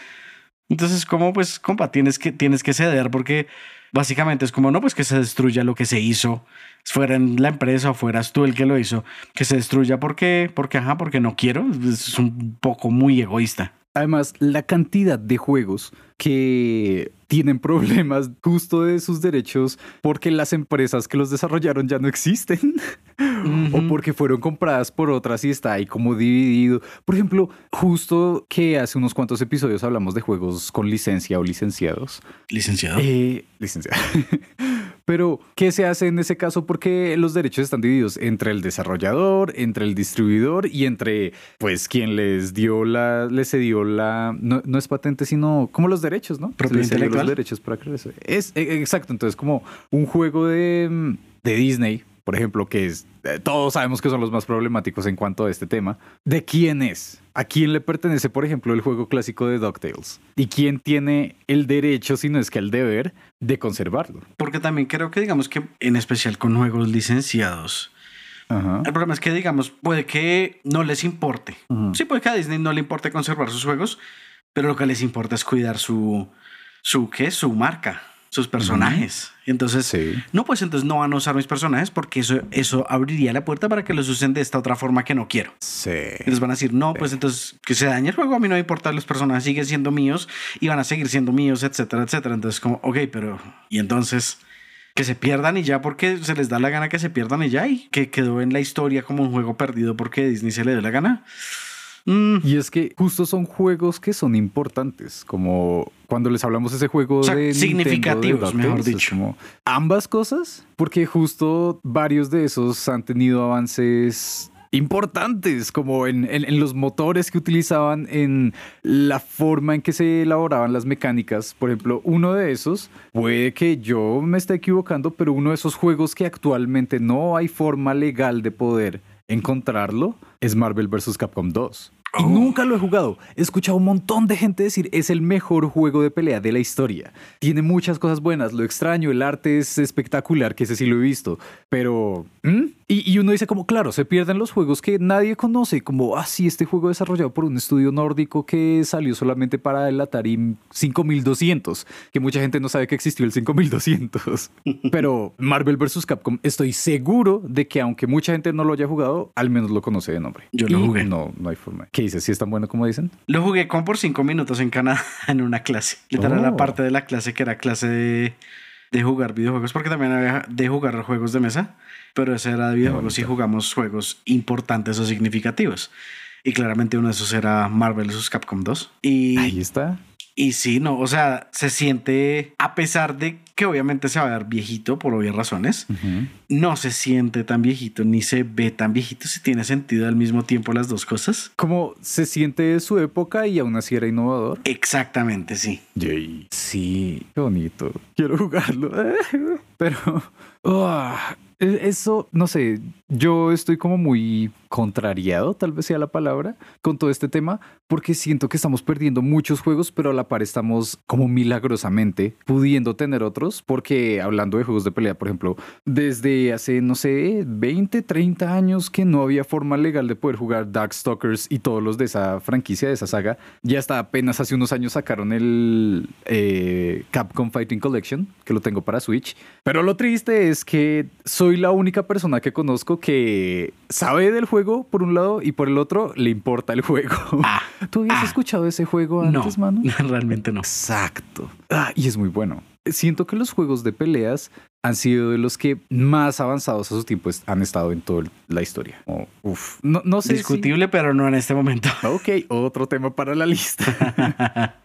Entonces, como pues, compa, tienes que, tienes que ceder porque básicamente es como, no, pues que se destruya lo que se hizo, fuera en la empresa o fueras tú el que lo hizo, que se destruya porque, porque, ajá, porque no quiero. Es un poco muy egoísta. Además, la cantidad de juegos que tienen problemas justo de sus derechos porque las empresas que los desarrollaron ya no existen o porque fueron compradas por otras y está ahí como dividido. Por ejemplo, justo que hace unos cuantos episodios hablamos de juegos con licencia o licenciados. Licenciado. Eh, licenciado. Pero, ¿qué se hace en ese caso? Porque los derechos están divididos entre el desarrollador, entre el distribuidor y entre, pues, quien les dio la, les cedió la, no, no es patente, sino como los derechos, ¿no? Propiedad Se les cedió intelectual. Los derechos para crear eso. Es, eh, exacto, entonces como un juego de, de Disney, por ejemplo, que es, eh, todos sabemos que son los más problemáticos en cuanto a este tema. ¿De quién es? ¿A quién le pertenece, por ejemplo, el juego clásico de DuckTales? ¿Y quién tiene el derecho, si no es que el deber, de conservarlo? Porque también creo que, digamos que en especial con juegos licenciados, Ajá. el problema es que, digamos, puede que no les importe. Sí, puede que a Disney no le importe conservar sus juegos, pero lo que les importa es cuidar su, su, ¿qué? Su marca, sus personajes. Entonces, Sí. no, pues entonces no van a usar mis personajes porque eso, eso abriría la puerta para que los usen de esta otra forma que no quiero. Sí. Les van a decir, no, pues entonces que se dañe el juego, a mí no me importa, los personajes siguen siendo míos y van a seguir siendo míos, etcétera, etcétera. Entonces, como, ok, pero, y entonces que se pierdan y ya porque se les da la gana que se pierdan y ya y que quedó en la historia como un juego perdido porque Disney se le dio la gana. Mm, Y es que justo son juegos que son importantes, como cuando les hablamos de ese juego O sea, de Nintendo, significativos, de mejor dicho. como ambas cosas, porque justo varios de esos han tenido avances importantes, como en, en- en los motores que utilizaban, en la forma en que se elaboraban las mecánicas. Por ejemplo, uno de esos, puede que yo me esté equivocando, pero uno de esos juegos que actualmente no hay forma legal de poder encontrarlo es Marvel vs. Capcom 2. Y Oh. nunca lo he jugado. He escuchado un montón de gente decir es el mejor juego de pelea de la historia. Tiene muchas cosas buenas. Lo extraño, el arte es espectacular, que ese sí lo he visto. Pero... ¿mm? Y, y uno dice como, claro, se pierden los juegos que nadie conoce. Como, ah, sí, este juego desarrollado por un estudio nórdico que salió solamente para el Atari 5200. Que mucha gente no sabe que existió el 5200. Pero Marvel vs. Capcom, estoy seguro de que aunque mucha gente no lo haya jugado, al menos lo conoce de nombre. Yo lo Y jugué. No, no hay forma. ¿Qué dices? ¿Si es tan bueno como dicen? Lo jugué como por cinco minutos en Canadá en una clase. Literal, Oh. la parte de la clase que era clase de, de jugar videojuegos, porque también había de jugar juegos de mesa, pero ese era de videojuegos y jugamos juegos importantes o significativos. Y claramente uno de esos era Marvel vs. Capcom 2. Y, Ahí está. Y sí, no, o sea, se siente, a pesar de que obviamente se va a ver viejito por obvias razones, no se siente tan viejito ni se ve tan viejito si tiene sentido al mismo tiempo las dos cosas. Como se siente de su época y aún así era innovador. Exactamente, sí. Yay. Sí, qué bonito. Quiero jugarlo. Pero e- eso, no sé, yo estoy como muy contrariado, tal vez sea la palabra, con todo este tema, porque siento que estamos perdiendo muchos juegos, pero a la par estamos como milagrosamente pudiendo tener otros, porque hablando de juegos de pelea, por ejemplo, desde hace, no sé, 20, 30 años que no había forma legal de poder jugar Darkstalkers y todos los de esa franquicia, de esa saga, ya hasta apenas hace unos años sacaron el eh, Capcom Fighting Collection, que lo tengo para Switch. Pero lo triste es que soy la única persona que conozco que sabe del juego por un lado y por el otro le importa el juego. Ah, ¿Tú habías ah. escuchado ese juego antes, no, mano? realmente no. Exacto. Ah, y es muy bueno. Siento que los juegos de peleas han sido de los que más avanzados a su tiempo han estado en toda la historia. Oh, uf. No, no sé si- Discutible, pero no en este momento. Ok, otro tema para la lista.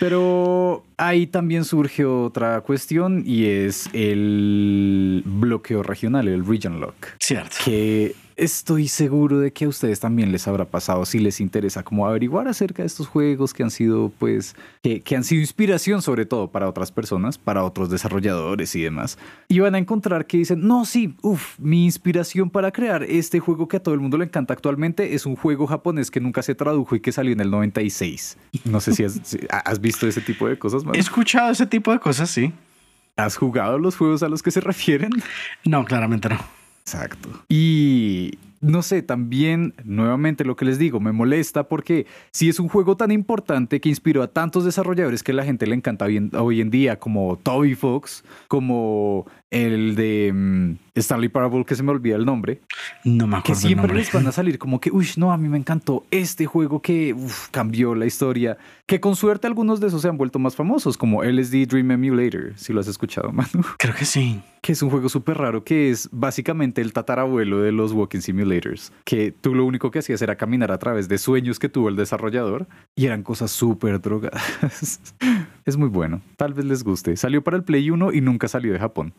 Pero ahí también surge otra cuestión y es el bloqueo regional, el region lock, Cierto. que estoy seguro de que a ustedes también les habrá pasado si les interesa como averiguar acerca de estos juegos que han sido pues que, que han sido inspiración sobre todo para otras personas, para otros desarrolladores y demás. Y van a encontrar que dicen, no, sí, uff, mi inspiración para crear este juego que a todo el mundo le encanta actualmente es un juego japonés que nunca se tradujo y que salió en el 96. No sé si has, si has visto ese tipo de cosas, mano? He escuchado ese tipo de cosas, sí. ¿Has jugado los juegos a los que se refieren? No, claramente no. Exacto. Y no sé, también nuevamente lo que les digo, me molesta porque si es un juego tan importante que inspiró a tantos desarrolladores que a la gente le encanta hoy en, día, como Toby Fox, como el de mm, Stanley Parable, que se me olvida el nombre, No me que acuerdo el siempre nombre. les van a salir como que, uy, no, a mí me encantó este juego que uf, cambió la historia, que con suerte algunos de esos se han vuelto más famosos, como LSD Dream Emulator, si lo has escuchado, Manu Creo que sí. Que es un juego súper raro, que es básicamente el tatarabuelo de los Walking Simulators, que tú lo único que hacías era caminar a través de sueños que tuvo el desarrollador y eran cosas súper drogadas. es muy bueno, tal vez les guste. Salió para el Play 1 y nunca salió de Japón.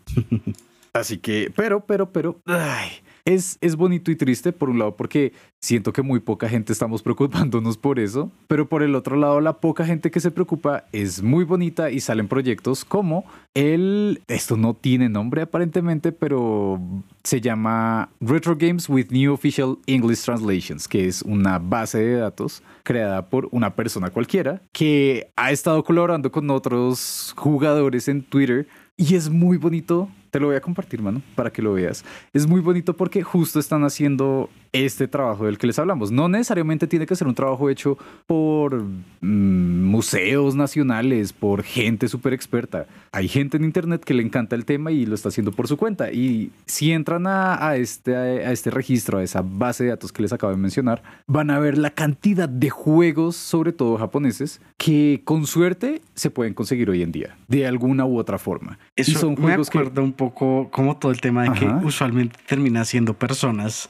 Así que, pero, pero, pero, ay, es, es bonito y triste por un lado porque siento que muy poca gente estamos preocupándonos por eso, pero por el otro lado la poca gente que se preocupa es muy bonita y salen proyectos como el, esto no tiene nombre aparentemente, pero se llama Retro Games with New Official English Translations, que es una base de datos creada por una persona cualquiera que ha estado colaborando con otros jugadores en Twitter y es muy bonito. Te lo voy a compartir, mano, para que lo veas. Es muy bonito porque justo están haciendo este trabajo del que les hablamos. No necesariamente tiene que ser un trabajo hecho por mm, museos nacionales, por gente súper experta. Hay gente en internet que le encanta el tema y lo está haciendo por su cuenta. Y si entran a, a este, a este registro, a esa base de datos que les acabo de mencionar, van a ver la cantidad de juegos, sobre todo japoneses, que con suerte se pueden conseguir hoy en día, de alguna u otra forma. Eso y son me juegos que un poco como todo el tema de que usualmente termina siendo personas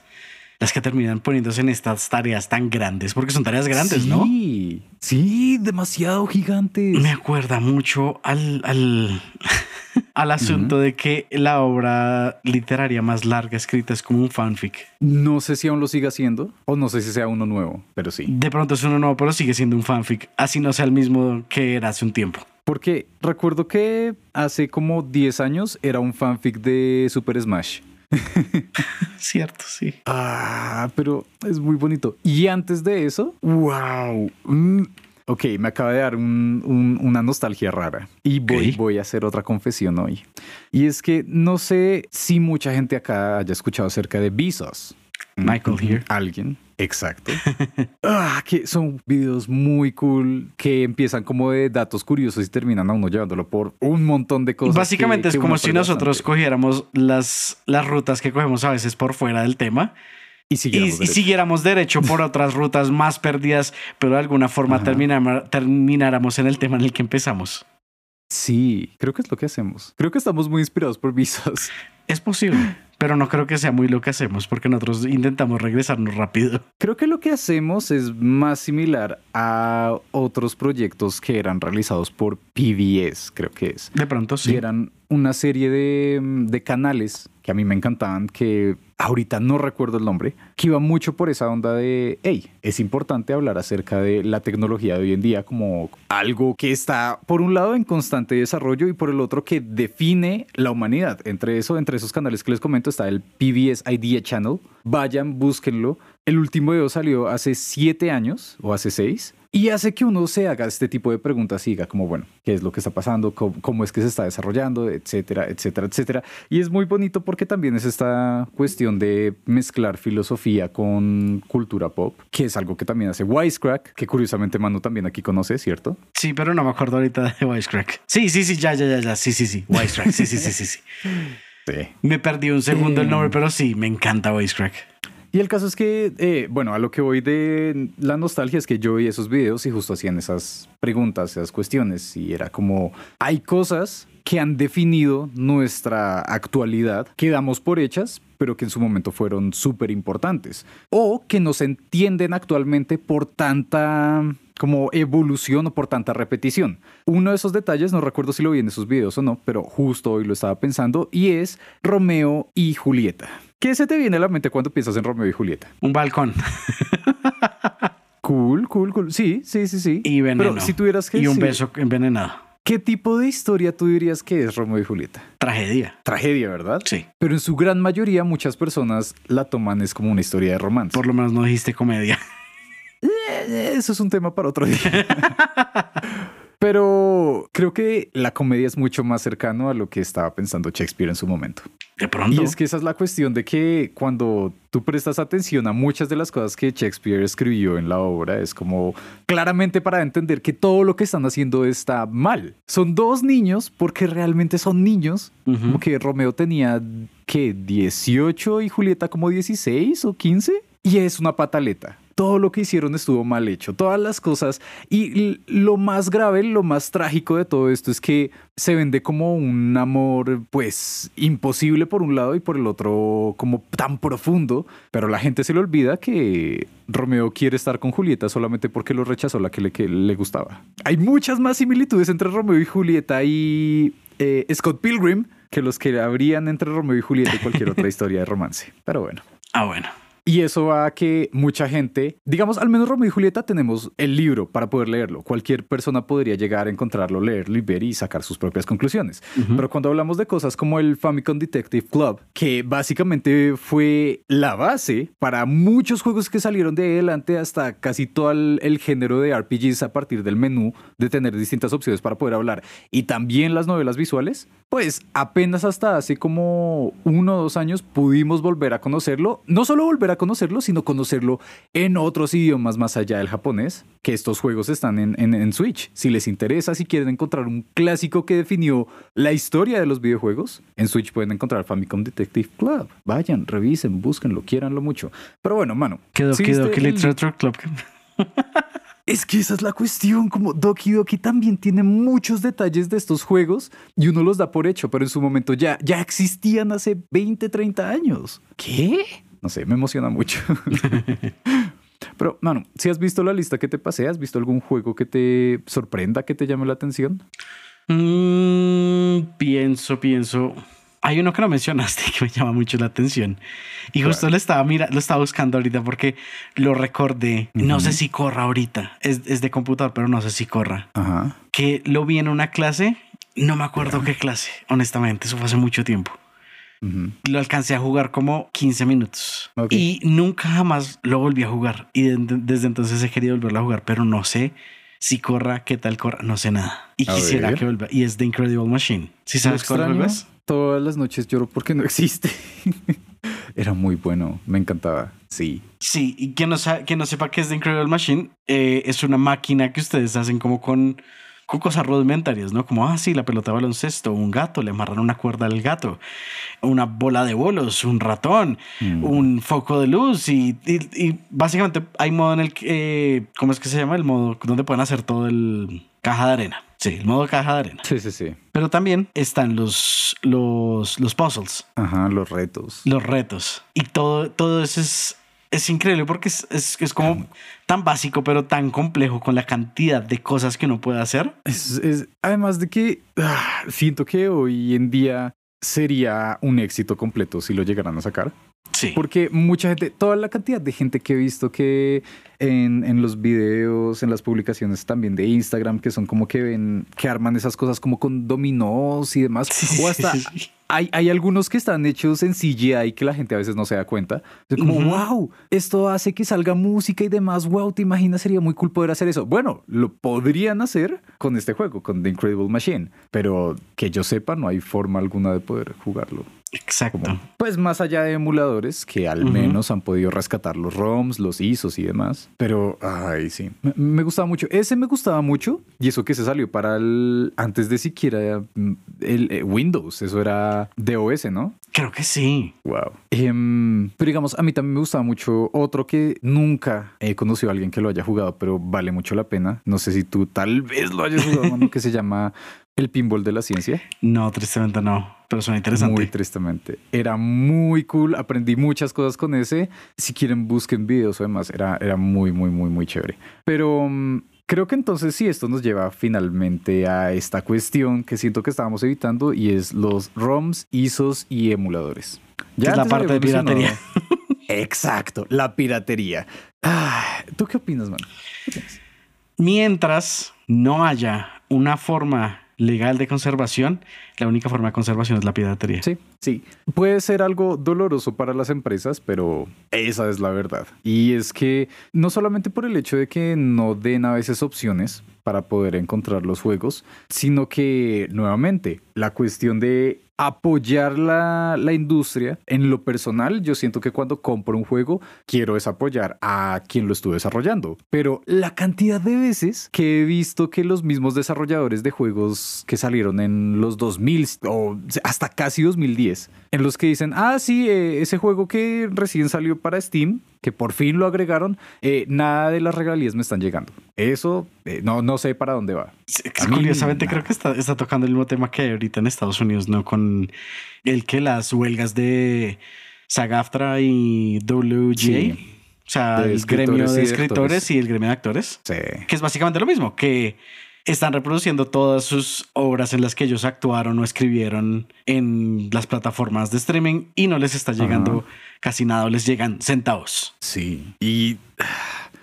las que terminan poniéndose en estas tareas tan grandes, porque son tareas grandes, ¿no? Sí, sí, demasiado gigantes. Me acuerda mucho al, al, al asunto de que la obra literaria más larga escrita es como un fanfic. No sé si aún lo sigue haciendo o no sé si sea uno nuevo, pero sí. De pronto es uno nuevo, pero sigue siendo un fanfic, así no sea el mismo que era hace un tiempo. Porque recuerdo que hace como 10 años era un fanfic de Super Smash. Cierto, sí. Ah, pero es muy bonito. Y antes de eso, wow. Mm, ok, me acaba de dar un- un- una nostalgia rara. Y voy a hacer otra confesión hoy. Y es que no sé si mucha gente acá haya escuchado acerca de Visos. Michael here. Alguien. Exacto. ah, que son videos muy cool que empiezan como de datos curiosos y terminan a uno llevándolo por un montón de cosas. Básicamente que- es que como si nosotros bastante. cogiéramos las, las rutas que cogemos a veces por fuera del tema y, y, siguiéramos y derecho. siguiéramos derecho por otras rutas más perdidas, pero de alguna forma Ajá. terminama- termináramos en el tema en el que empezamos. Sí, creo que es lo que hacemos. Creo que estamos muy inspirados por Visos. Es posible, pero no creo que sea muy lo que hacemos porque nosotros intentamos regresarnos rápido. Creo que lo que hacemos es más similar a otros proyectos que eran realizados por PBS, creo que es. De pronto Y sí. eran una serie de, de canales que a mí me encantaban, que ahorita no recuerdo el nombre, que iba mucho por esa onda de, hey, es importante hablar acerca de la tecnología de hoy en día como algo que está, por un lado, en constante desarrollo y por el otro, que define la humanidad. Entre eso, entre esos canales que les comento, está el PBS Idea Channel. Vayan, búsquenlo. El último video salió hace siete años o hace seis. Y hace que uno se haga este tipo de preguntas y diga como, bueno, ¿qué es lo que está pasando? ¿Cómo, cómo es que se está desarrollando? Etcétera, etcétera, etcétera. Y es muy bonito porque también es esta cuestión de mezclar filosofía con cultura pop, que es algo que también hace Wisecrack, que curiosamente Manu también aquí conoce, ¿cierto? Sí, pero no me acuerdo ahorita de Wisecrack. Sí, sí, sí, ya, ya, ya, ya. Sí, sí, sí. Wisecrack. Sí, sí, sí, sí, sí. Me perdí un segundo el nombre, pero sí, me encanta Voice Crack. Y el caso es que, eh, bueno, a lo que voy de la nostalgia es que yo vi esos videos y justo hacían esas preguntas, esas cuestiones. Y era como, hay cosas que han definido nuestra actualidad, que damos por hechas, pero que en su momento fueron súper importantes. O que no se entienden actualmente por tanta como evolución o por tanta repetición. Uno de esos detalles, no recuerdo si lo vi en esos videos o no, pero justo hoy lo estaba pensando, y es Romeo y Julieta. ¿Qué se te viene a la mente cuando piensas en Romeo y Julieta? Un balcón. cool, cool, cool. Sí, sí, sí, sí. Y veneno. Pero si tuvieras que Y un decir, beso envenenado. ¿Qué tipo de historia tú dirías que es Romeo y Julieta? Tragedia. Tragedia, ¿verdad? Sí. Pero en su gran mayoría muchas personas la toman es como una historia de romance. Por lo menos no dijiste comedia. Eh, Eso es un tema para otro día. Pero creo que la comedia es mucho más cercano a lo que estaba pensando Shakespeare en su momento. De pronto. Y es que esa es la cuestión de que cuando tú prestas atención a muchas de las cosas que Shakespeare escribió en la obra, es como claramente para entender que todo lo que están haciendo está mal. Son dos niños porque realmente son niños, como que Romeo tenía que 18 y Julieta como 16 o 15 y es una pataleta. Todo lo que hicieron estuvo mal hecho, todas las cosas. Y lo más grave, lo más trágico de todo esto es que se vende como un amor, pues, imposible por un lado y por el otro como tan profundo. Pero la gente se le olvida que Romeo quiere estar con Julieta solamente porque lo rechazó la que le, que le gustaba. Hay muchas más similitudes entre Romeo y Julieta y eh, Scott Pilgrim que los que habrían entre Romeo y Julieta y cualquier otra historia de romance. Pero bueno. Ah, bueno. Y eso va a que mucha gente, digamos, al menos Romeo y Julieta tenemos el libro para poder leerlo. Cualquier persona podría llegar a encontrarlo, leerlo y ver y sacar sus propias conclusiones. Pero cuando hablamos de cosas como el Famicom Detective Club, que básicamente fue la base para muchos juegos que salieron de adelante hasta casi todo el, el género de RPGs a partir del menú, de tener distintas opciones para poder hablar, y también las novelas visuales, pues apenas hasta hace como uno o dos años pudimos volver a conocerlo. No solo volver a conocerlo, sino conocerlo en otros idiomas más allá del japonés, que estos juegos están en, en- en Switch. Si les interesa, si quieren encontrar un clásico que definió la historia de los videojuegos, en Switch pueden encontrar Famicom Detective Club. Vayan, revisen, búsquenlo, quieranlo mucho. Pero bueno, mano. Quedó, ¿sí quedó que Literature Club. es que esa es la cuestión, como Doki Doki también tiene muchos detalles de estos juegos y uno los da por hecho, pero en su momento ya, ya existían hace 20, 30 años. ¿Qué? No sé, me emociona mucho. pero, mano, si has visto la lista que te pasé, ¿has visto algún juego que te sorprenda, que te llame la atención? Mm, pienso, pienso. Hay uno que no mencionaste que me llama mucho la atención. Y justo lo estaba, mira, lo estaba buscando ahorita porque lo recordé. No sé si corra ahorita. Es, es de computador, pero no sé si corra. Ajá. Que lo vi en una clase. No me acuerdo qué clase, honestamente. Eso fue hace mucho tiempo. Lo alcancé a jugar como 15 minutos. Y nunca jamás lo volví a jugar. Y de- desde entonces he querido volverlo a jugar, pero no sé si corra, qué tal corra, no sé nada. Y A quisiera ver. que vuelva. Y es The Incredible Machine. ¿Sí sabes cuál extraño, juego es? Todas las noches lloro porque no existe. Era muy bueno, me encantaba. Sí. Sí, y quien no, sa- quien no sepa qué es The Incredible Machine, eh, es una máquina que ustedes hacen como con, con cosas rudimentarias, ¿no? Como, ah, sí, la pelota de baloncesto, un gato, le amarran una cuerda al gato, una bola de bolos, un ratón, Mm. un foco de luz y, y- y básicamente hay modo en el que, eh, ¿cómo es que se llama? El modo donde pueden hacer todo el caja de arena. Sí, el modo caja de arena. Sí, sí, sí. Pero también están los, los, los puzzles. Ajá, los retos. los retos. Y todo, todo eso es, es increíble porque es, es, es como tan básico, pero tan complejo con la cantidad de cosas que uno puede hacer. Además de que ah, siento que hoy en día sería un éxito completo si lo llegaran a sacar. Sí. Porque mucha gente, toda la cantidad de gente que he visto que en, en los videos, en las publicaciones también de Instagram, que son como que ven, que arman esas cosas como con dominós y demás. Sí, o hasta hay, hay algunos que están hechos en CGI que la gente a veces no se da cuenta. Como, Ujú. wow, esto hace que salga música y demás. Wow, te imaginas, sería muy cool poder hacer eso. Bueno, lo podrían hacer con este juego, con The Incredible Machine, pero que yo sepa, no hay forma alguna de poder jugarlo. Exacto. pues más allá de emuladores que al menos han podido rescatar los ROMs, los ISOs y demás. Pero, ay, sí. Me, me gustaba mucho. Ese me gustaba mucho. Y eso que se salió para el. Antes de siquiera mm, el, eh, Windows. Eso era DOS, ¿no? Creo que sí. Wow. Em, pero digamos, a mí también me gustaba mucho otro que nunca he conocido a alguien que lo haya jugado, pero vale mucho la pena. No sé si tú tal vez lo hayas jugado, mano, que se llama El Pinball de la Ciencia. No, tristemente no. Pero suena interesante. Muy tristemente. Era muy cool. Aprendí muchas cosas con ese. Si quieren, busquen videos o demás. Era, era muy, muy, muy, muy chévere. Pero mm, creo que entonces sí, esto nos lleva finalmente a esta cuestión que siento que estábamos evitando y es los ROMs, ISOs y emuladores. Que es la parte de piratería. Exacto, la piratería. Ah, ¿Tú qué opinas, man? Mientras no haya una forma legal de conservación, la única forma de conservación es la piratería. Sí, sí. Puede ser algo doloroso para las empresas, pero esa es la verdad. Y es que no solamente por el hecho de que no den a veces opciones para poder encontrar los juegos, sino que nuevamente la cuestión de apoyar la, la industria en lo personal, yo siento que cuando compro un juego quiero es apoyar a quien lo estuvo desarrollando. Pero la cantidad de veces que he visto que los mismos desarrolladores de juegos que salieron en los 2000 o hasta casi 2010, en los que dicen, ah, sí, eh, ese juego que recién salió para Steam, que por fin lo agregaron, eh, nada de las regalías me están llegando. Eso eh, no, no sé para dónde va. Curiosamente, creo que está, está tocando el mismo tema que hay ahorita en Estados Unidos, ¿no? Con el que las huelgas de SAG-AFTRA y WGA, Sí. o sea, el gremio escritores de y escritores y el gremio de actores, Sí. que es básicamente lo mismo, que están reproduciendo todas sus obras en las que ellos actuaron o escribieron en las plataformas de streaming y no les está llegando casi nada, les llegan centavos. Sí. Y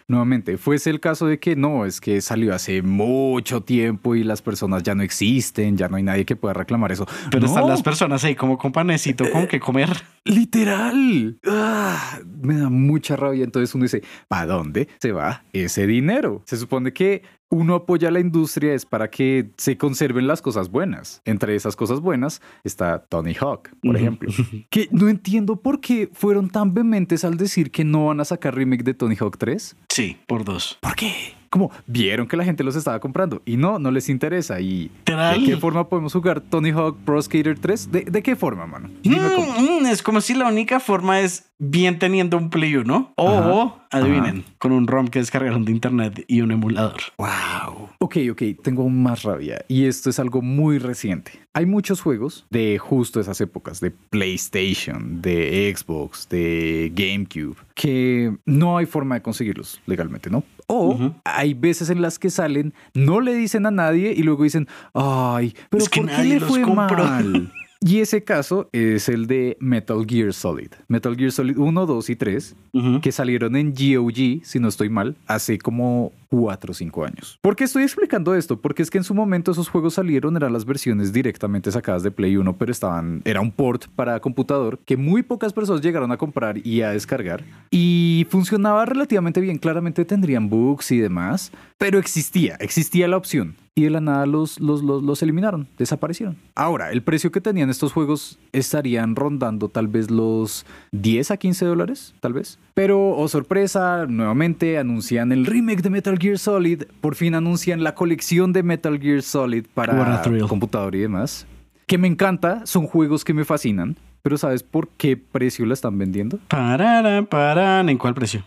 nuevamente, fuese el caso de que no, es que salió hace mucho tiempo y las personas ya no existen, ya no hay nadie que pueda reclamar eso. Pero No, están las personas ahí como con panecito, con que comer. Literal. Ah, me da mucha rabia. Entonces uno dice, ¿para dónde se va ese dinero? Se supone que uno apoya a la industria es para que se conserven las cosas buenas. Entre esas cosas buenas está Tony Hawk, por ejemplo. Que no entiendo por qué fueron tan vehementes al decir que no van a sacar remake de Tony Hawk 3. Sí, por dos. ¿Por qué? Como vieron que la gente los estaba comprando y no, no les interesa. ¿Y de qué forma podemos jugar Tony Hawk Pro Skater 3? ¿De, de qué forma, mano? Mm, mm, es como si la única forma es bien teniendo un Play 1 o, adivinen, con un ROM que descargaron de internet y un emulador. Wow. Ok, ok, tengo aún más rabia. Y esto es algo muy reciente. Hay muchos juegos de justo esas épocas, de PlayStation, de Xbox, de GameCube, que no hay forma de conseguirlos legalmente, ¿no? O hay veces en las que salen, no le dicen a nadie y luego dicen, ay, pero Es que ¿por qué nadie le fue compró". mal? Y ese caso es el de Metal Gear Solid. Metal Gear Solid 1, 2 y 3 Ujú. que salieron en GOG, si no estoy mal, hace como 4 o 5 años. ¿Por qué estoy explicando esto? Porque es que en su momento esos juegos salieron, eran las versiones directamente sacadas de Play 1, pero estaban, era un port para computador que muy pocas personas llegaron a comprar y a descargar. Y funcionaba relativamente bien, claramente tendrían bugs y demás, pero existía, existía la opción. Y de la nada los, los, los, los eliminaron, desaparecieron. Ahora, el precio que tenían estos juegos estarían rondando tal vez los 10 a 15 dólares, tal vez. Pero, oh sorpresa, nuevamente anuncian el remake de Metal Gear Solid. Por fin anuncian la colección de Metal Gear Solid para computador y demás. Que me encanta, son juegos que me fascinan. Pero ¿sabes por qué precio la están vendiendo? Pararan, paran. ¿En cuál precio?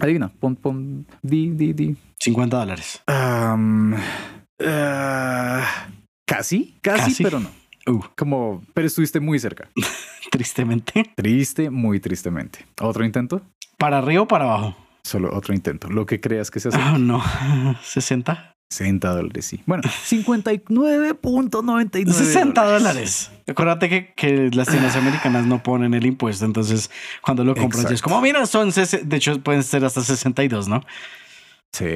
Adivina, pon, pon, di, di, di. 50 dólares. Ah, casi, casi, Casi. pero no. Uh, Como, pero estuviste muy cerca. tristemente. Triste, muy tristemente. ¿Otro intento? ¿Para arriba o para abajo? Solo otro intento. Lo que creas que se hace. Ah, no. 60. 60 dólares, sí. Bueno, 59.99 60 dólares. Acuérdate que, que las tiendas americanas no ponen el impuesto. Entonces, cuando lo compras, ya es como, mira, son. De hecho, pueden ser hasta 62, ¿no? Sí.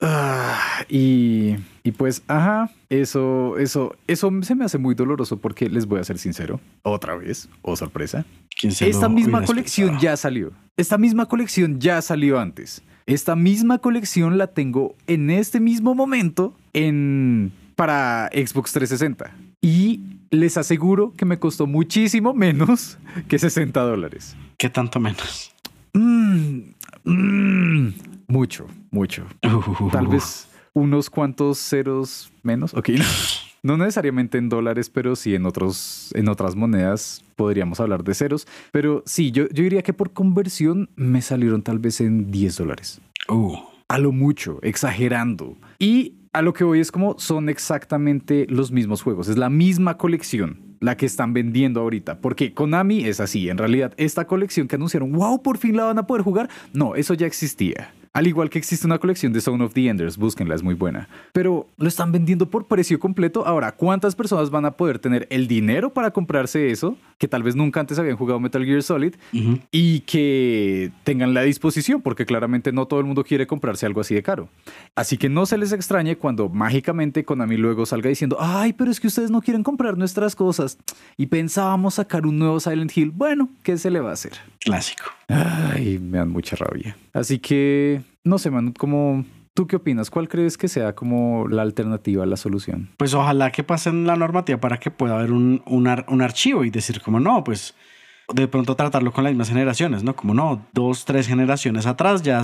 Ah, y, y pues, ajá, eso, eso, eso se me hace muy doloroso porque les voy a ser sincero. Otra vez, oh sorpresa. ¿Quién se Esta misma colección pensado? ya salió. Esta misma colección ya salió antes. Esta misma colección la tengo en este mismo momento en para Xbox 360. Y les aseguro que me costó muchísimo menos que 60 dólares. ¿Qué tanto menos? Mm, mm, mucho, mucho. Tal vez unos cuantos ceros menos. Ok. No necesariamente en dólares, pero sí en, otros, en otras monedas podríamos hablar de ceros. Pero sí, yo, yo diría que por conversión me salieron tal vez en 10 dólares. Uh. A lo mucho, exagerando. Y a lo que voy es como son exactamente los mismos juegos. Es la misma colección la que están vendiendo ahorita. Porque Konami es así. En realidad, esta colección que anunciaron, wow, por fin la van a poder jugar. No, eso ya existía. Al igual que existe una colección de Zone of the Enders, búsquenla, es muy buena. Pero lo están vendiendo por precio completo. Ahora, ¿cuántas personas van a poder tener el dinero para comprarse eso? Que tal vez nunca antes habían jugado Metal Gear Solid y que tengan la disposición, porque claramente no todo el mundo quiere comprarse algo así de caro. Así que no se les extrañe cuando mágicamente Konami luego salga diciendo, ay, pero es que ustedes no quieren comprar nuestras cosas y pensábamos sacar un nuevo Silent Hill. Bueno, ¿qué se le va a hacer? Clásico. Ay, me dan mucha rabia. Así que, no sé, Manu, como... ¿Tú qué opinas? ¿Cuál crees que sea como la alternativa, la solución? Pues ojalá que pasen la normativa para que pueda haber un, un, un archivo y decir como no, pues de pronto tratarlo con las mismas generaciones, ¿no? Como no, dos, tres generaciones atrás ya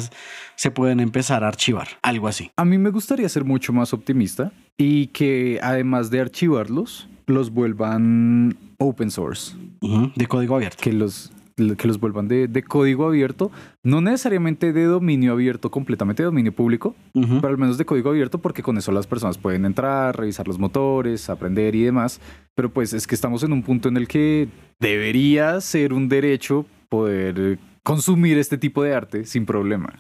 se pueden empezar a archivar, algo así. A mí me gustaría ser mucho más optimista y que además de archivarlos, los vuelvan open source. de código abierto. Que los, que los vuelvan de, de, código abierto, no necesariamente de dominio abierto, completamente de dominio público, pero al menos de código abierto, porque con eso las personas pueden entrar, revisar los motores, aprender y demás. Pero pues es que estamos en un punto en el que debería ser un derecho poder consumir este tipo de arte sin problema.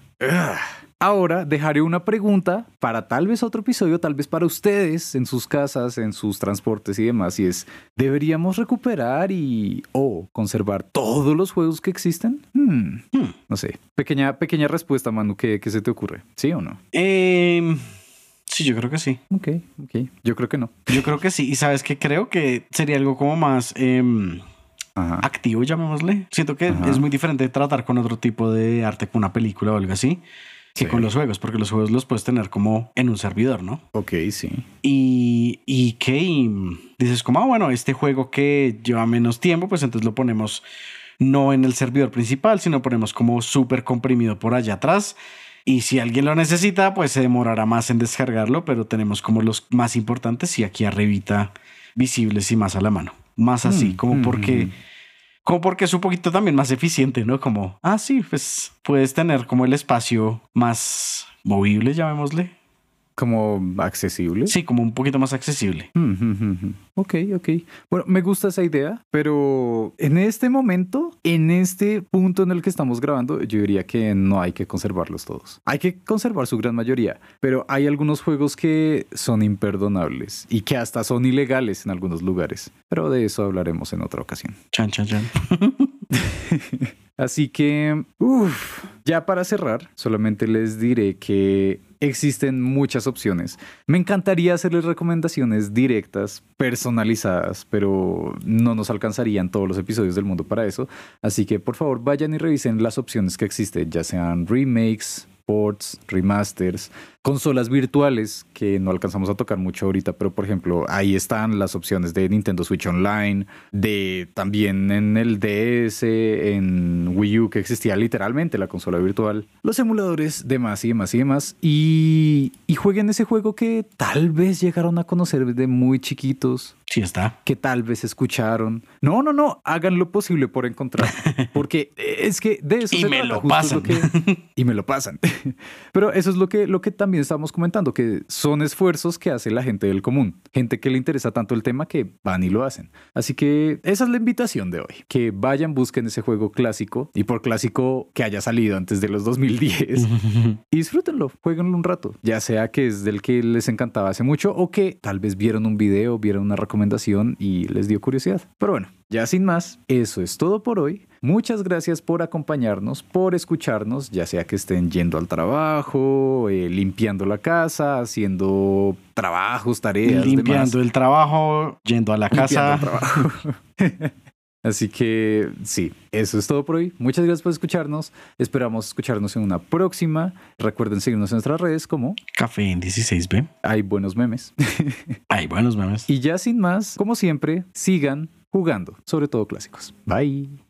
Ahora dejaré una pregunta para tal vez otro episodio, tal vez para ustedes en sus casas, en sus transportes y demás. Y es, ¿deberíamos recuperar y o conservar todos los juegos que existen? Hmm. Hmm. No sé. Pequeña, pequeña respuesta, Manu, ¿qué, ¿qué, se te ocurre? ¿Sí o no? Eh, sí, yo creo que sí. Ok, ok. Yo creo que no. Yo creo que sí. Y sabes que creo que sería algo como más... Eh, activo, llamémosle. Siento que es muy diferente tratar con otro tipo de arte, con una película o algo así que con los juegos, porque los juegos los puedes tener como en un servidor, ¿no? Ok, sí. Y, y que dices como, ah, bueno, este juego que lleva menos tiempo, pues entonces lo ponemos no en el servidor principal, sino ponemos como súper comprimido por allá atrás. Y si alguien lo necesita, pues se demorará más en descargarlo, pero tenemos como los más importantes y aquí arribita visibles y más a la mano. Más así, mm, como porque... Mm. Como porque es un poquito también más eficiente, ¿no? Como, ah, sí, pues puedes tener como el espacio más movible, llamémosle. Como accesible. Sí, como un poquito más accesible. Ok, ok. Bueno, me gusta esa idea, pero en este momento, en este punto en el que estamos grabando, yo diría que no hay que conservarlos todos. Hay que conservar su gran mayoría, pero hay algunos juegos que son imperdonables y que hasta son ilegales en algunos lugares. Pero de eso hablaremos en otra ocasión. Chan, chan, chan. Así que, uff, ya para cerrar, solamente les diré que existen muchas opciones. Me encantaría hacerles recomendaciones directas, personalizadas, pero no nos alcanzarían todos los episodios del mundo para eso. Así que por favor vayan y revisen las opciones que existen, ya sean remakes, ports, remasters, consolas virtuales que no alcanzamos a tocar mucho ahorita, pero por ejemplo, ahí están las opciones de Nintendo Switch Online, de también en el DS, en Wii U que existía literalmente la consola virtual, los emuladores, demás y demás y demás, y, y jueguen ese juego que tal vez llegaron a conocer de muy chiquitos. Sí está. Que tal vez escucharon. No, no, no, hagan lo posible por encontrar, porque es que de eso y me lo pasan. y me lo pasan. Pero eso es lo que, lo que también estábamos comentando, que son esfuerzos que hace la gente del común, gente que le interesa tanto el tema que van y lo hacen. Así que esa es la invitación de hoy, que vayan, busquen ese juego clásico y por clásico que haya salido antes de los 2010 y disfrútenlo, jueguenlo un rato, ya sea que es del que les encantaba hace mucho o que tal vez vieron un video, vieron una recomendación y les dio curiosidad. Pero bueno, ya sin más, eso es todo por hoy. Muchas gracias por acompañarnos, por escucharnos, ya sea que estén yendo al trabajo, eh, limpiando la casa, haciendo trabajos, tareas. Limpiando el trabajo, yendo a la casa. Así que sí, eso es todo por hoy. Muchas gracias por escucharnos. Esperamos escucharnos en una próxima. Recuerden seguirnos en nuestras redes como Café en 16B. Hay buenos memes. Hay buenos memes. y ya sin más, como siempre, sigan jugando, sobre todo clásicos. Bye.